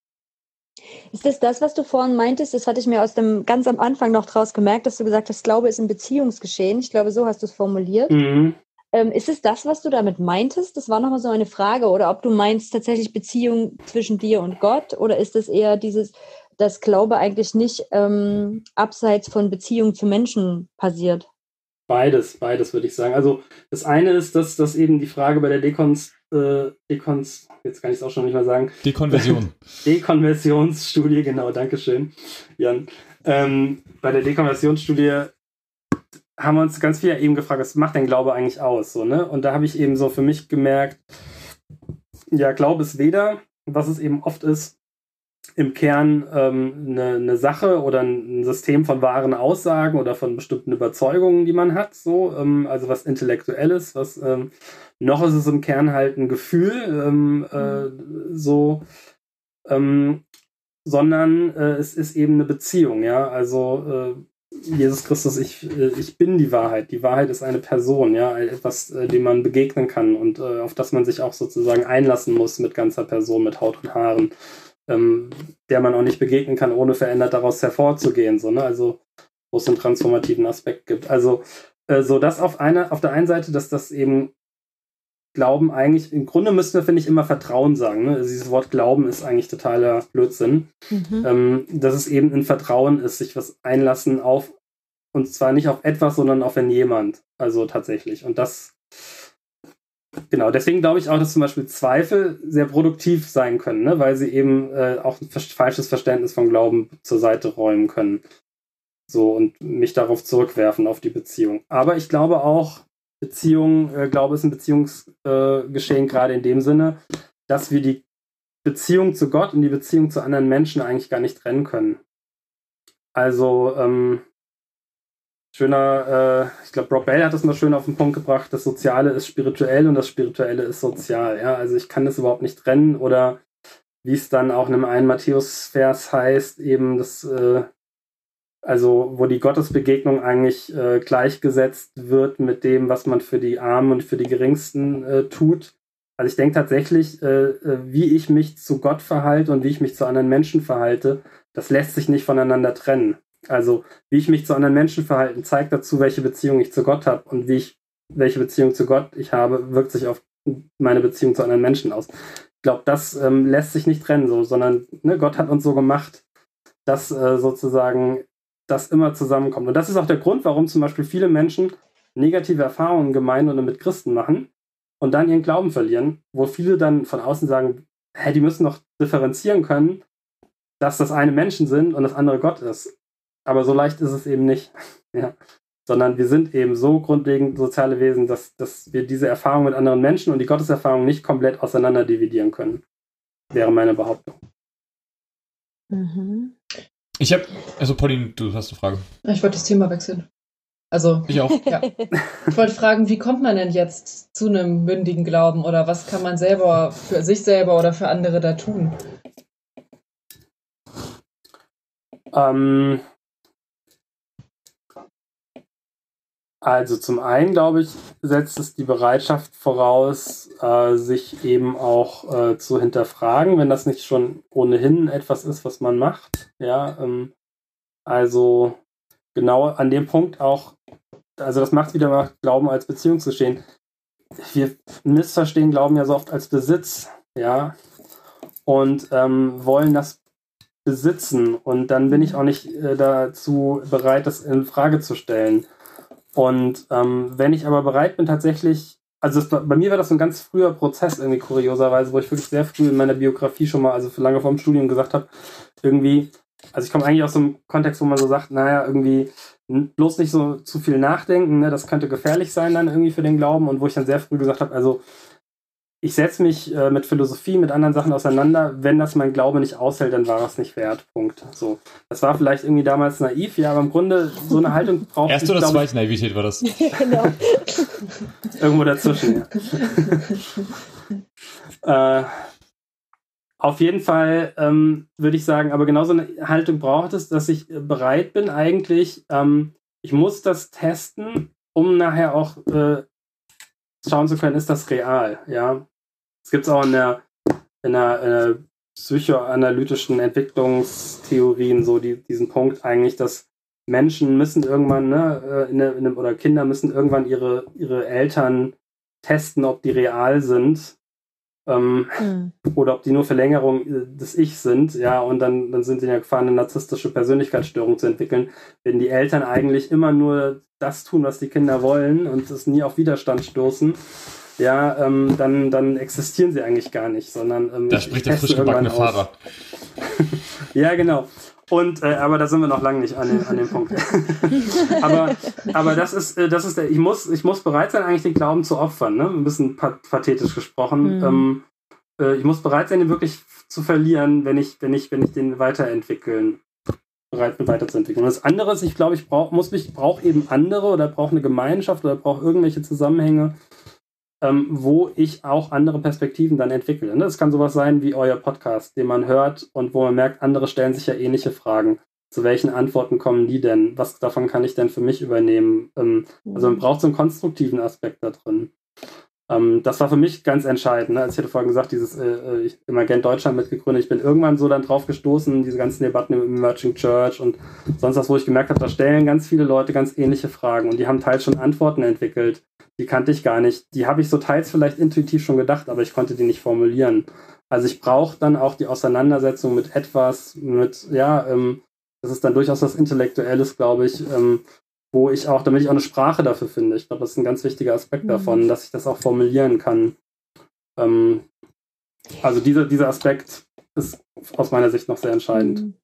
Ist das das, was du vorhin meintest? Das hatte ich mir aus dem ganz am Anfang noch draus gemerkt, dass du gesagt hast, Glaube ist ein Beziehungsgeschehen. Ich glaube, so hast du es formuliert. Mhm. Ähm, ist es das, was du damit meintest? Das war nochmal so eine Frage. Oder ob du meinst tatsächlich Beziehung zwischen dir und Gott? Oder ist es eher dieses, dass Glaube eigentlich nicht ähm, abseits von Beziehung zu Menschen passiert? Beides, beides würde ich sagen. Also das eine ist, dass, dass eben die Frage bei der Dekons, äh, Dekons, jetzt kann ich es auch schon nicht mehr sagen, Die Konversion. (laughs) Dekonversionsstudie, genau, Dankeschön, Jan. Ähm, bei der Dekonversionsstudie haben wir uns ganz viel eben gefragt, was macht denn Glaube eigentlich aus? So, ne? Und da habe ich eben so für mich gemerkt, ja, Glaube ist weder, was es eben oft ist, im Kern ähm, eine, eine Sache oder ein System von wahren Aussagen oder von bestimmten Überzeugungen, die man hat, so, ähm, also was Intellektuelles, was ähm, noch ist es im Kern halt ein Gefühl, ähm, äh, so, ähm, sondern äh, es ist eben eine Beziehung, ja, also äh, Jesus Christus, ich, äh, ich bin die Wahrheit. Die Wahrheit ist eine Person, ja, etwas, äh, dem man begegnen kann und äh, auf das man sich auch sozusagen einlassen muss mit ganzer Person, mit Haut und Haaren, ähm, der man auch nicht begegnen kann, ohne verändert daraus hervorzugehen, so, ne? Also, wo es einen transformativen Aspekt gibt. Also, so das auf einer, auf der einen Seite, dass das eben Glauben eigentlich, im Grunde müssten wir, finde ich, immer Vertrauen sagen. Ne? Also dieses Wort Glauben ist eigentlich totaler Blödsinn. Mhm. Ähm, dass es eben ein Vertrauen ist, sich was einlassen auf, und zwar nicht auf etwas, sondern auf ein jemand. Also tatsächlich. Und das, genau, deswegen glaube ich auch, dass zum Beispiel Zweifel sehr produktiv sein können, ne? weil sie eben äh, auch ein falsches Verständnis von Glauben zur Seite räumen können. So, und mich darauf zurückwerfen, auf die Beziehung. Aber ich glaube auch, Beziehung, äh, Glaube ist ein Beziehungsgeschehen, äh, gerade in dem Sinne, dass wir die Beziehung zu Gott und die Beziehung zu anderen Menschen eigentlich gar nicht trennen können. Also, ähm, schöner, äh, ich glaube, Rob Bell hat das mal schön auf den Punkt gebracht, das Soziale ist spirituell und das Spirituelle ist sozial. Ja, also ich kann das überhaupt nicht trennen oder wie es dann auch in einem einen Matthäus-Vers heißt, eben das, äh, also wo die Gottesbegegnung eigentlich äh, gleichgesetzt wird mit dem, was man für die Armen und für die Geringsten äh, tut. Also ich denke tatsächlich, äh, äh, wie ich mich zu Gott verhalte und wie ich mich zu anderen Menschen verhalte, das lässt sich nicht voneinander trennen. Also wie ich mich zu anderen Menschen verhalte, zeigt dazu, welche Beziehung ich zu Gott habe und wie ich welche Beziehung zu Gott ich habe, wirkt sich auf meine Beziehung zu anderen Menschen aus. Ich glaube, das ähm, lässt sich nicht trennen, so, sondern ne, Gott hat uns so gemacht, dass äh, sozusagen das immer zusammenkommt. Und das ist auch der Grund, warum zum Beispiel viele Menschen negative Erfahrungen in Gemeinden oder mit Christen machen und dann ihren Glauben verlieren, wo viele dann von außen sagen, hä, die müssen noch differenzieren können, dass das eine Menschen sind und das andere Gott ist. Aber so leicht ist es eben nicht. (laughs) ja. Sondern wir sind eben so grundlegend soziale Wesen, dass, dass wir diese Erfahrung mit anderen Menschen und die Gotteserfahrung nicht komplett auseinander dividieren können. Wäre meine Behauptung. Mhm. Ich habe, also Pauline, du hast eine Frage. Ich wollte das Thema wechseln. Also, ich auch. Ja. Ich wollte fragen, wie kommt man denn jetzt zu einem mündigen Glauben oder was kann man selber für sich selber oder für andere da tun? Ähm, also zum einen, glaube ich, setzt es die Bereitschaft voraus, äh, sich eben auch äh, zu hinterfragen, wenn das nicht schon ohnehin etwas ist, was man macht. Ja, ähm, also genau an dem Punkt auch, also das macht wieder mal Glauben als Beziehung zu stehen. Wir missverstehen Glauben ja so oft als Besitz, ja, und ähm, wollen das besitzen. Und dann bin ich auch nicht äh, dazu bereit, das in Frage zu stellen. Und ähm, wenn ich aber bereit bin, tatsächlich, also das, bei mir war das so ein ganz früher Prozess irgendwie kurioserweise, wo ich wirklich sehr früh in meiner Biografie schon mal, also für lange vor dem Studium gesagt habe, irgendwie, also ich komme eigentlich aus so einem Kontext, wo man so sagt, naja, irgendwie bloß nicht so zu viel nachdenken, ne, das könnte gefährlich sein dann irgendwie für den Glauben und wo ich dann sehr früh gesagt habe, also ich setze mich äh, mit Philosophie, mit anderen Sachen auseinander. Wenn das mein Glaube nicht aushält, dann war es nicht wert. Punkt. So. Das war vielleicht irgendwie damals naiv, ja, aber im Grunde so eine Haltung braucht Erste oder zweite Naivität war das? (laughs) genau. (laughs) Irgendwo dazwischen, ja. (laughs) äh, auf jeden Fall ähm, würde ich sagen, aber genau so eine Haltung braucht es, dass ich bereit bin, eigentlich, ähm, ich muss das testen, um nachher auch äh, schauen zu können, ist das real, ja. Es gibt es auch in der, in der, in der psychoanalytischen Entwicklungstheorien so die, diesen Punkt eigentlich, dass Menschen müssen irgendwann, ne, äh, in der, in der, oder Kinder müssen irgendwann ihre, ihre Eltern testen, ob die real sind. Ähm, mhm. Oder ob die nur Verlängerung äh, des Ichs sind, ja, und dann, dann sind sie in der Gefahr, eine narzisstische Persönlichkeitsstörung zu entwickeln, wenn die Eltern eigentlich immer nur das tun, was die Kinder wollen und es nie auf Widerstand stoßen ja, ähm, dann, dann existieren sie eigentlich gar nicht, sondern. Ähm, da spricht der frisch gebackene Fahrer. (laughs) ja, genau. Und, äh, aber da sind wir noch lange nicht an, den, an dem Punkt. (laughs) aber, aber das ist, äh, das ist der, ich muss, ich muss bereit sein, eigentlich den Glauben zu opfern, ne? Ein bisschen pathetisch gesprochen. Mhm. Ähm, äh, ich muss bereit sein, den wirklich zu verlieren, wenn ich, wenn ich, wenn ich den weiterentwickeln bereit bin, weiterzuentwickeln. Und das andere ist, ich glaube, ich brauche muss mich, brauche eben andere oder brauche eine Gemeinschaft oder brauche irgendwelche Zusammenhänge, ähm, wo ich auch andere Perspektiven dann entwickle. Ne? Das kann sowas sein wie euer Podcast, den man hört und wo man merkt, andere stellen sich ja ähnliche Fragen. Zu welchen Antworten kommen die denn? Was davon kann ich denn für mich übernehmen? Ähm, also man braucht so einen konstruktiven Aspekt da drin. Ähm, das war für mich ganz entscheidend. Ne? Als ich hatte vorhin gesagt, dieses äh, äh ich Emergent Deutschland mitgegründet, ich bin irgendwann so dann drauf gestoßen, diese ganzen Debatten im Emerging Church und sonst was, wo ich gemerkt habe, da stellen ganz viele Leute ganz ähnliche Fragen und die haben teils schon Antworten entwickelt. Die kannte ich gar nicht. Die habe ich so teils vielleicht intuitiv schon gedacht, aber ich konnte die nicht formulieren. Also ich brauche dann auch die Auseinandersetzung mit etwas, mit, ja, ähm, das ist dann durchaus was Intellektuelles, glaube ich, ähm, wo ich auch, damit ich auch eine Sprache dafür finde. Ich glaube, das ist ein ganz wichtiger Aspekt mhm. davon, dass ich das auch formulieren kann. Ähm, also dieser, dieser Aspekt ist aus meiner Sicht noch sehr entscheidend. Mhm.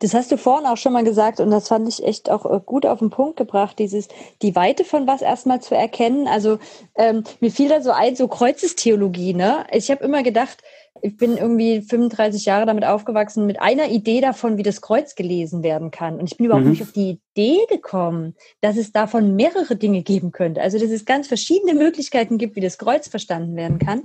Das hast du vorhin auch schon mal gesagt und das fand ich echt auch äh, gut auf den Punkt gebracht, dieses die Weite von was erstmal zu erkennen. Also ähm, mir fiel da so ein, so Kreuzestheologie, ne? Ich habe immer gedacht, ich bin irgendwie 35 Jahre damit aufgewachsen, mit einer Idee davon, wie das Kreuz gelesen werden kann. Und ich bin überhaupt mhm. nicht auf die Idee gekommen, dass es davon mehrere Dinge geben könnte. Also, dass es ganz verschiedene Möglichkeiten gibt, wie das Kreuz verstanden werden kann.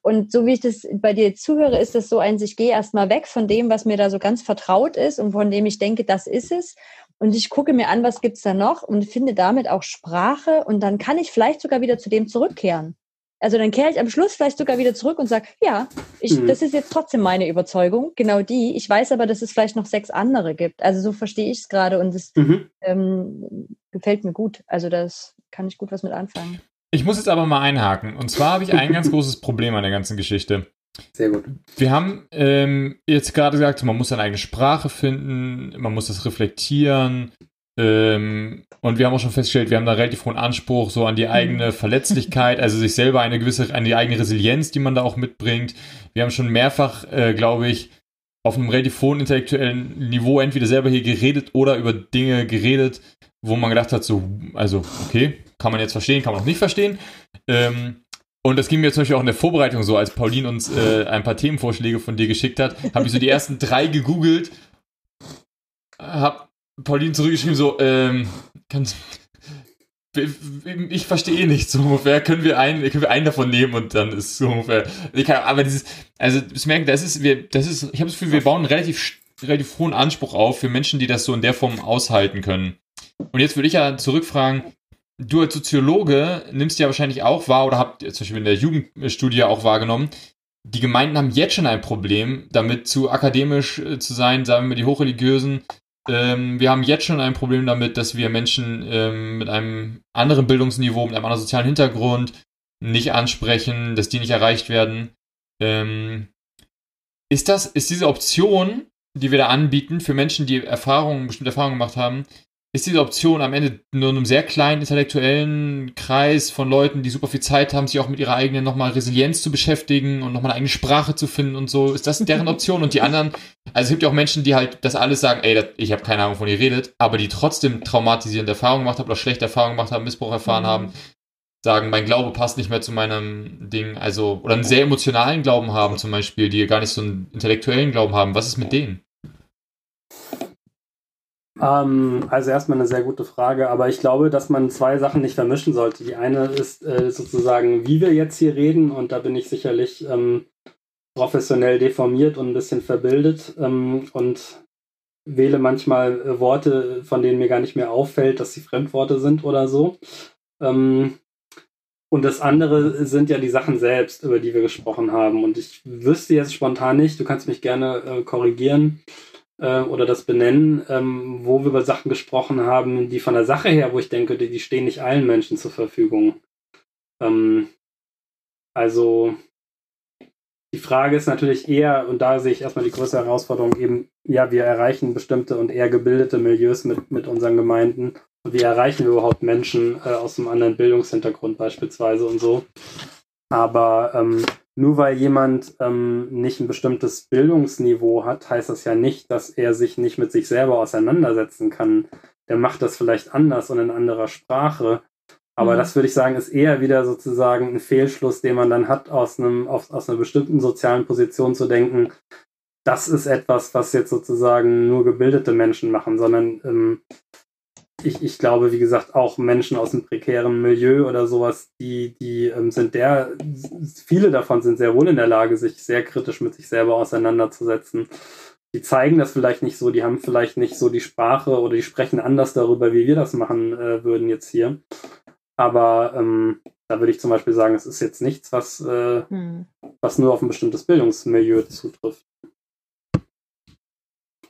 Und so wie ich das bei dir zuhöre, ist das so ein, ich gehe erstmal weg von dem, was mir da so ganz vertraut ist und von dem ich denke, das ist es. Und ich gucke mir an, was gibt's da noch und finde damit auch Sprache und dann kann ich vielleicht sogar wieder zu dem zurückkehren. Also dann kehre ich am Schluss vielleicht sogar wieder zurück und sage, ja, ich, mhm. das ist jetzt trotzdem meine Überzeugung, genau die. Ich weiß aber, dass es vielleicht noch sechs andere gibt. Also so verstehe ich es gerade und es mhm. ähm, gefällt mir gut. Also das kann ich gut was mit anfangen. Ich muss jetzt aber mal einhaken. Und zwar habe ich ein ganz (laughs) großes Problem an der ganzen Geschichte. Sehr gut. Wir haben ähm, jetzt gerade gesagt, man muss seine eigene Sprache finden, man muss das reflektieren. Ähm, und wir haben auch schon festgestellt, wir haben da relativ hohen Anspruch so an die eigene Verletzlichkeit, also sich selber eine gewisse, an die eigene Resilienz, die man da auch mitbringt. Wir haben schon mehrfach, äh, glaube ich, auf einem relativ hohen intellektuellen Niveau entweder selber hier geredet oder über Dinge geredet, wo man gedacht hat, so, also, okay, kann man jetzt verstehen, kann man auch nicht verstehen. Ähm, und das ging mir zum Beispiel auch in der Vorbereitung so, als Pauline uns äh, ein paar Themenvorschläge von dir geschickt hat, habe ich so die ersten drei gegoogelt, habe Pauline zurückgeschrieben, so, ähm, kannst, ich verstehe eh nicht so ungefähr. Können wir einen, können wir einen davon nehmen und dann ist so ungefähr. Kann, aber dieses, also das merken, das ist, wir, das ist, ich habe das Gefühl, wir bauen einen relativ, relativ hohen Anspruch auf für Menschen, die das so in der Form aushalten können. Und jetzt würde ich ja zurückfragen, du als Soziologe nimmst ja wahrscheinlich auch wahr oder habt zum Beispiel in der Jugendstudie auch wahrgenommen, die Gemeinden haben jetzt schon ein Problem, damit zu akademisch äh, zu sein, sagen wir die Hochreligiösen, ähm, wir haben jetzt schon ein Problem damit, dass wir Menschen ähm, mit einem anderen Bildungsniveau, mit einem anderen sozialen Hintergrund nicht ansprechen, dass die nicht erreicht werden. Ähm, ist das, ist diese Option, die wir da anbieten für Menschen, die Erfahrungen, bestimmte Erfahrungen gemacht haben, ist diese Option am Ende nur einem sehr kleinen intellektuellen Kreis von Leuten, die super viel Zeit haben, sich auch mit ihrer eigenen nochmal Resilienz zu beschäftigen und nochmal eine eigene Sprache zu finden und so. Ist das deren (laughs) Option? Und die anderen, also es gibt ja auch Menschen, die halt das alles sagen, ey, das, ich habe keine Ahnung, von ihr redet, aber die trotzdem traumatisierende Erfahrungen gemacht haben oder schlechte Erfahrungen gemacht haben, Missbrauch erfahren mhm. haben, sagen, mein Glaube passt nicht mehr zu meinem Ding, also, oder einen sehr emotionalen Glauben haben zum Beispiel, die gar nicht so einen intellektuellen Glauben haben. Was ist mit denen? Ähm, also erstmal eine sehr gute Frage, aber ich glaube, dass man zwei Sachen nicht vermischen sollte. Die eine ist äh, sozusagen, wie wir jetzt hier reden, und da bin ich sicherlich ähm, professionell deformiert und ein bisschen verbildet ähm, und wähle manchmal äh, Worte, von denen mir gar nicht mehr auffällt, dass sie Fremdworte sind oder so. Ähm, und das andere sind ja die Sachen selbst, über die wir gesprochen haben. Und ich wüsste jetzt spontan nicht, du kannst mich gerne äh, korrigieren, äh, oder das benennen, ähm, wo wir über Sachen gesprochen haben, die von der Sache her, wo ich denke, die, die stehen nicht allen Menschen zur Verfügung. Ähm, also die Frage ist natürlich eher, und da sehe ich erstmal die größte Herausforderung eben, ja, wir erreichen bestimmte und eher gebildete Milieus mit, mit unseren Gemeinden. Und wie erreichen wir überhaupt Menschen äh, aus einem anderen Bildungshintergrund beispielsweise und so. Aber ähm, nur weil jemand ähm, nicht ein bestimmtes Bildungsniveau hat, heißt das ja nicht, dass er sich nicht mit sich selber auseinandersetzen kann. Der macht das vielleicht anders und in anderer Sprache. Aber mhm. das würde ich sagen, ist eher wieder sozusagen ein Fehlschluss, den man dann hat, aus, einem, aus, aus einer bestimmten sozialen Position zu denken, das ist etwas, was jetzt sozusagen nur gebildete Menschen machen, sondern ähm, ich, ich glaube, wie gesagt, auch Menschen aus einem prekären Milieu oder sowas, die, die ähm, sind der, viele davon sind sehr wohl in der Lage, sich sehr kritisch mit sich selber auseinanderzusetzen. Die zeigen das vielleicht nicht so, die haben vielleicht nicht so die Sprache oder die sprechen anders darüber, wie wir das machen äh, würden jetzt hier. Aber ähm, da würde ich zum Beispiel sagen, es ist jetzt nichts, was, äh, hm. was nur auf ein bestimmtes Bildungsmilieu zutrifft.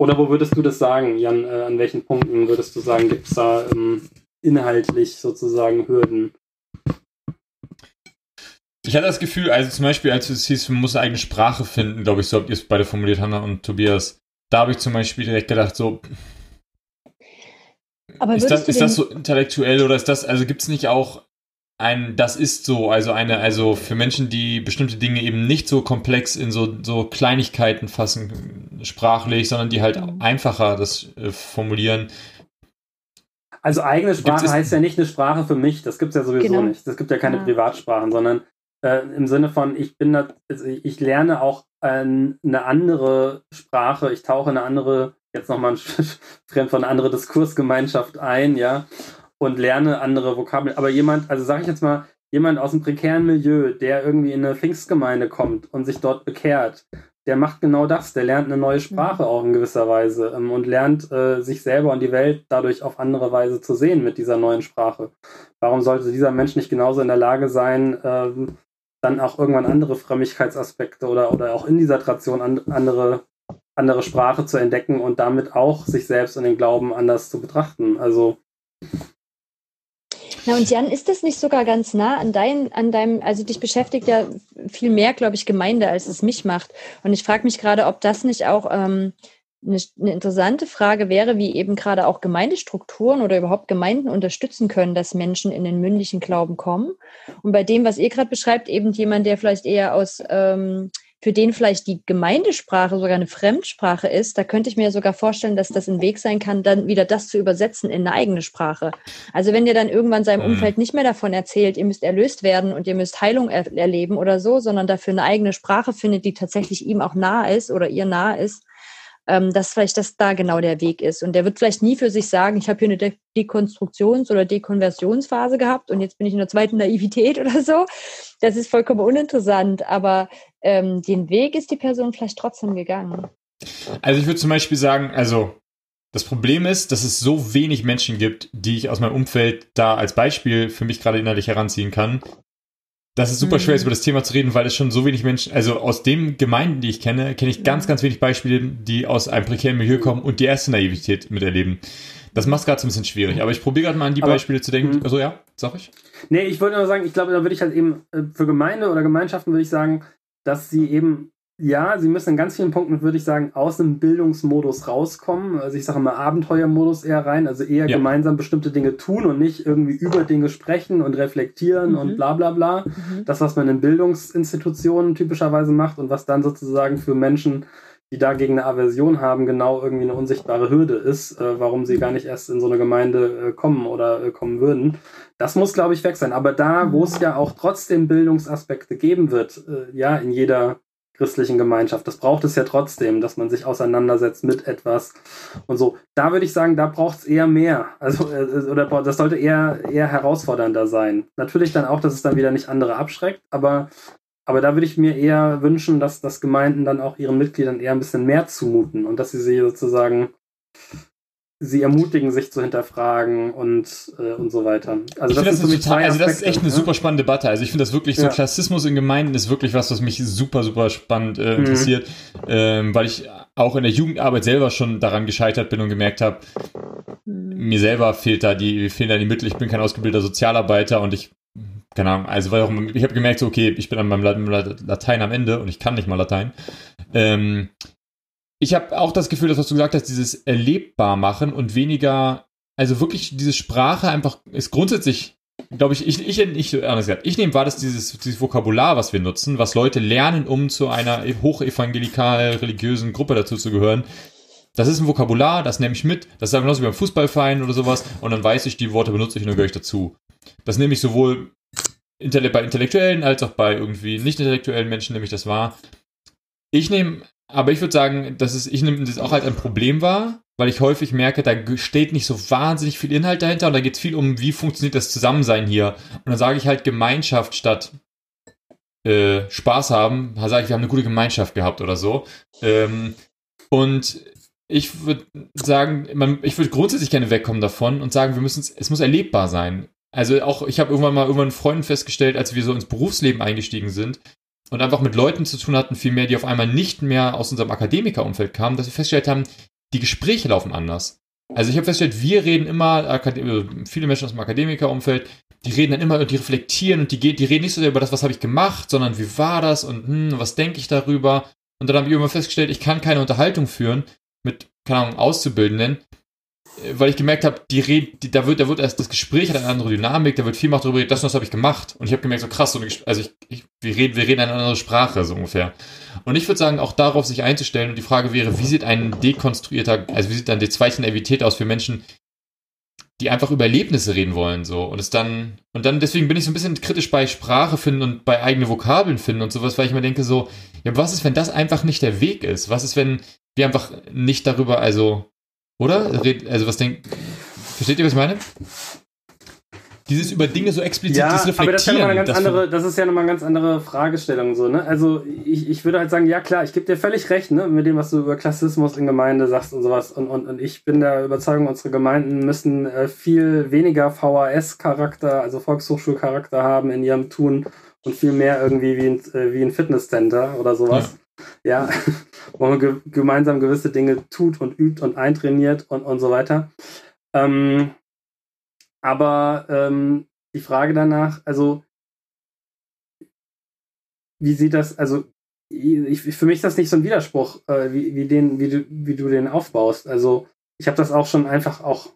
Oder wo würdest du das sagen, Jan? Äh, an welchen Punkten würdest du sagen, gibt es da ähm, inhaltlich sozusagen Hürden? Ich hatte das Gefühl, also zum Beispiel, als es hieß, man muss eine eigene Sprache finden, glaube ich, so habt ihr es beide formuliert, Hanna und Tobias. Da habe ich zum Beispiel direkt gedacht, so. Aber ist das, ist das so intellektuell oder ist das, also gibt es nicht auch ein, das ist so, also eine, also für Menschen, die bestimmte Dinge eben nicht so komplex in so, so Kleinigkeiten fassen, sprachlich, sondern die halt mhm. einfacher das äh, formulieren. Also eigene Sprache heißt ja nicht eine Sprache für mich, das gibt es ja sowieso genau. nicht. Es gibt ja keine ja. Privatsprachen, sondern äh, im Sinne von, ich bin da, also ich lerne auch äh, eine andere Sprache, ich tauche eine andere, jetzt nochmal ein (laughs) Fremd von eine andere Diskursgemeinschaft ein, ja und lerne andere Vokabeln. Aber jemand, also sage ich jetzt mal, jemand aus einem prekären Milieu, der irgendwie in eine Pfingstgemeinde kommt und sich dort bekehrt, der macht genau das. Der lernt eine neue Sprache auch in gewisser Weise ähm, und lernt äh, sich selber und die Welt dadurch auf andere Weise zu sehen mit dieser neuen Sprache. Warum sollte dieser Mensch nicht genauso in der Lage sein, ähm, dann auch irgendwann andere Frömmigkeitsaspekte oder, oder auch in dieser Tradition an, andere, andere Sprache zu entdecken und damit auch sich selbst und den Glauben anders zu betrachten? Also Na und Jan, ist das nicht sogar ganz nah an, dein, an deinem, also dich beschäftigt ja viel mehr, glaube ich, Gemeinde, als es mich macht. Und ich frage mich gerade, ob das nicht auch ähm, eine, eine interessante Frage wäre, wie eben gerade auch Gemeindestrukturen oder überhaupt Gemeinden unterstützen können, dass Menschen in den mündlichen Glauben kommen. Und bei dem, was ihr gerade beschreibt, eben jemand, der vielleicht eher aus ähm, für den vielleicht die Gemeindesprache sogar eine Fremdsprache ist, da könnte ich mir sogar vorstellen, dass das ein Weg sein kann, dann wieder das zu übersetzen in eine eigene Sprache. Also wenn ihr dann irgendwann seinem mhm. Umfeld nicht mehr davon erzählt, ihr müsst erlöst werden und ihr müsst Heilung er erleben oder so, sondern dafür eine eigene Sprache findet, die tatsächlich ihm auch nah ist oder ihr nah ist, ähm, dass vielleicht das da genau der Weg ist. Und der wird vielleicht nie für sich sagen, ich habe hier eine De Dekonstruktions- oder Dekonversionsphase gehabt und jetzt bin ich in der zweiten Naivität (laughs) oder so. Das ist vollkommen uninteressant, aber ähm, den Weg ist die Person vielleicht trotzdem gegangen. Also ich würde zum Beispiel sagen, also das Problem ist, dass es so wenig Menschen gibt, die ich aus meinem Umfeld da als Beispiel für mich gerade innerlich heranziehen kann, das ist super schwer, mhm. über das Thema zu reden, weil es schon so wenig Menschen, also aus den Gemeinden, die ich kenne, kenne ich ganz, ganz wenig Beispiele, die aus einem prekären Milieu kommen und die erste Naivität miterleben. Das macht es gerade so ein bisschen schwierig. Aber ich probiere gerade mal an die aber, Beispiele zu denken. Mhm. Also ja, sag ich. Nee, ich wollte nur sagen, ich glaube, da würde ich halt eben äh, für Gemeinde oder Gemeinschaften würde ich sagen, dass sie eben ja, sie müssen in ganz vielen Punkten, würde ich sagen, aus dem Bildungsmodus rauskommen. Also ich sage mal Abenteuermodus eher rein, also eher ja. gemeinsam bestimmte Dinge tun und nicht irgendwie über Dinge sprechen und reflektieren mhm. und bla bla bla. Mhm. Das, was man in Bildungsinstitutionen typischerweise macht und was dann sozusagen für Menschen, die dagegen eine Aversion haben, genau irgendwie eine unsichtbare Hürde ist, äh, warum sie gar nicht erst in so eine Gemeinde äh, kommen oder äh, kommen würden. Das muss, glaube ich, weg sein. Aber da, wo es ja auch trotzdem Bildungsaspekte geben wird, äh, ja, in jeder christlichen Gemeinschaft. Das braucht es ja trotzdem, dass man sich auseinandersetzt mit etwas und so. Da würde ich sagen, da braucht es eher mehr. Also, äh, oder das sollte eher, eher herausfordernder sein. Natürlich dann auch, dass es dann wieder nicht andere abschreckt, aber, aber da würde ich mir eher wünschen, dass, dass Gemeinden dann auch ihren Mitgliedern eher ein bisschen mehr zumuten und dass sie sie sozusagen sie ermutigen, sich zu hinterfragen und, äh, und so weiter. Also das, das, ist total, also das ist echt eine ne? super spannende Debatte. Also ich finde das wirklich so, ja. Klassismus in Gemeinden ist wirklich was, was mich super, super spannend äh, mhm. interessiert, mhm. ähm, weil ich auch in der Jugendarbeit selber schon daran gescheitert bin und gemerkt habe, mir selber fehlt da die, fehlen da die Mittel, ich bin kein ausgebildeter Sozialarbeiter und ich keine Ahnung, also weil auch, ich habe gemerkt, so, okay, ich bin an meinem Latein am Ende und ich kann nicht mal Latein. Ähm, ich habe auch das Gefühl, dass was du gesagt hast, dieses erlebbar machen und weniger, also wirklich diese Sprache einfach ist grundsätzlich, glaube ich, ich, ich, ich, anders ich nehme wahr, dass dieses, dieses Vokabular, was wir nutzen, was Leute lernen, um zu einer hochevangelikal religiösen Gruppe dazu zu gehören, das ist ein Vokabular, das nehme ich mit, das ist genauso wie beim Fußballverein oder sowas und dann weiß ich, die Worte benutze ich und dann gehöre ich dazu. Das nehme ich sowohl bei Intellektuellen als auch bei irgendwie nicht intellektuellen Menschen nehme ich das wahr. Ich nehme aber ich würde sagen, dass es, ich nehme das auch halt ein Problem war, weil ich häufig merke, da steht nicht so wahnsinnig viel Inhalt dahinter und da geht es viel um, wie funktioniert das Zusammensein hier. Und dann sage ich halt Gemeinschaft statt äh, Spaß haben, da sage ich, wir haben eine gute Gemeinschaft gehabt oder so. Ähm, und ich würde sagen, man, ich würde grundsätzlich gerne wegkommen davon und sagen, wir müssen es muss erlebbar sein. Also auch, ich habe irgendwann mal irgendwann Freunden festgestellt, als wir so ins Berufsleben eingestiegen sind, und einfach mit Leuten zu tun hatten, vielmehr, die auf einmal nicht mehr aus unserem Akademikerumfeld kamen, dass wir festgestellt haben, die Gespräche laufen anders. Also ich habe festgestellt, wir reden immer, äh, viele Menschen aus dem Akademikerumfeld, die reden dann immer und die reflektieren und die, die reden nicht so sehr über das, was habe ich gemacht, sondern wie war das und hm, was denke ich darüber. Und dann habe ich immer festgestellt, ich kann keine Unterhaltung führen mit, keine Ahnung, Auszubildenden, weil ich gemerkt habe, die Red, die, da wird, da wird erst das Gespräch hat eine andere Dynamik, da wird viel mehr darüber geredet, das und das habe ich gemacht. Und ich habe gemerkt, so krass, so eine, also ich, ich, wir reden, wir reden eine andere Sprache, so ungefähr. Und ich würde sagen, auch darauf sich einzustellen, und die Frage wäre, wie sieht ein dekonstruierter, also wie sieht dann die zweite Naivität aus für Menschen, die einfach über Erlebnisse reden wollen, so. Und es dann, und dann, deswegen bin ich so ein bisschen kritisch bei Sprache finden und bei eigene Vokabeln finden und sowas, weil ich mir denke, so, ja, was ist, wenn das einfach nicht der Weg ist? Was ist, wenn wir einfach nicht darüber, also, oder? Also was denkt. Versteht ihr, was ich meine? Dieses über Dinge so explizit ja, reflektieren. Aber das ist ja nochmal eine ganz andere, das ist ja nochmal eine ganz andere Fragestellung so, ne? Also ich, ich würde halt sagen, ja klar, ich gebe dir völlig recht, ne, mit dem, was du über Klassismus in Gemeinde sagst und sowas. Und, und, und ich bin der Überzeugung, unsere Gemeinden müssen äh, viel weniger VHS-Charakter, also Volkshochschulcharakter haben in ihrem Tun und viel mehr irgendwie wie ein, äh, wie ein Fitnesscenter oder sowas. Ja. Ja. (laughs) wo man ge gemeinsam gewisse Dinge tut und übt und eintrainiert und, und so weiter. Ähm, aber ähm, die Frage danach, also wie sieht das, also ich, für mich ist das nicht so ein Widerspruch, äh, wie, wie, den, wie, du, wie du den aufbaust. Also ich habe das auch schon einfach auch,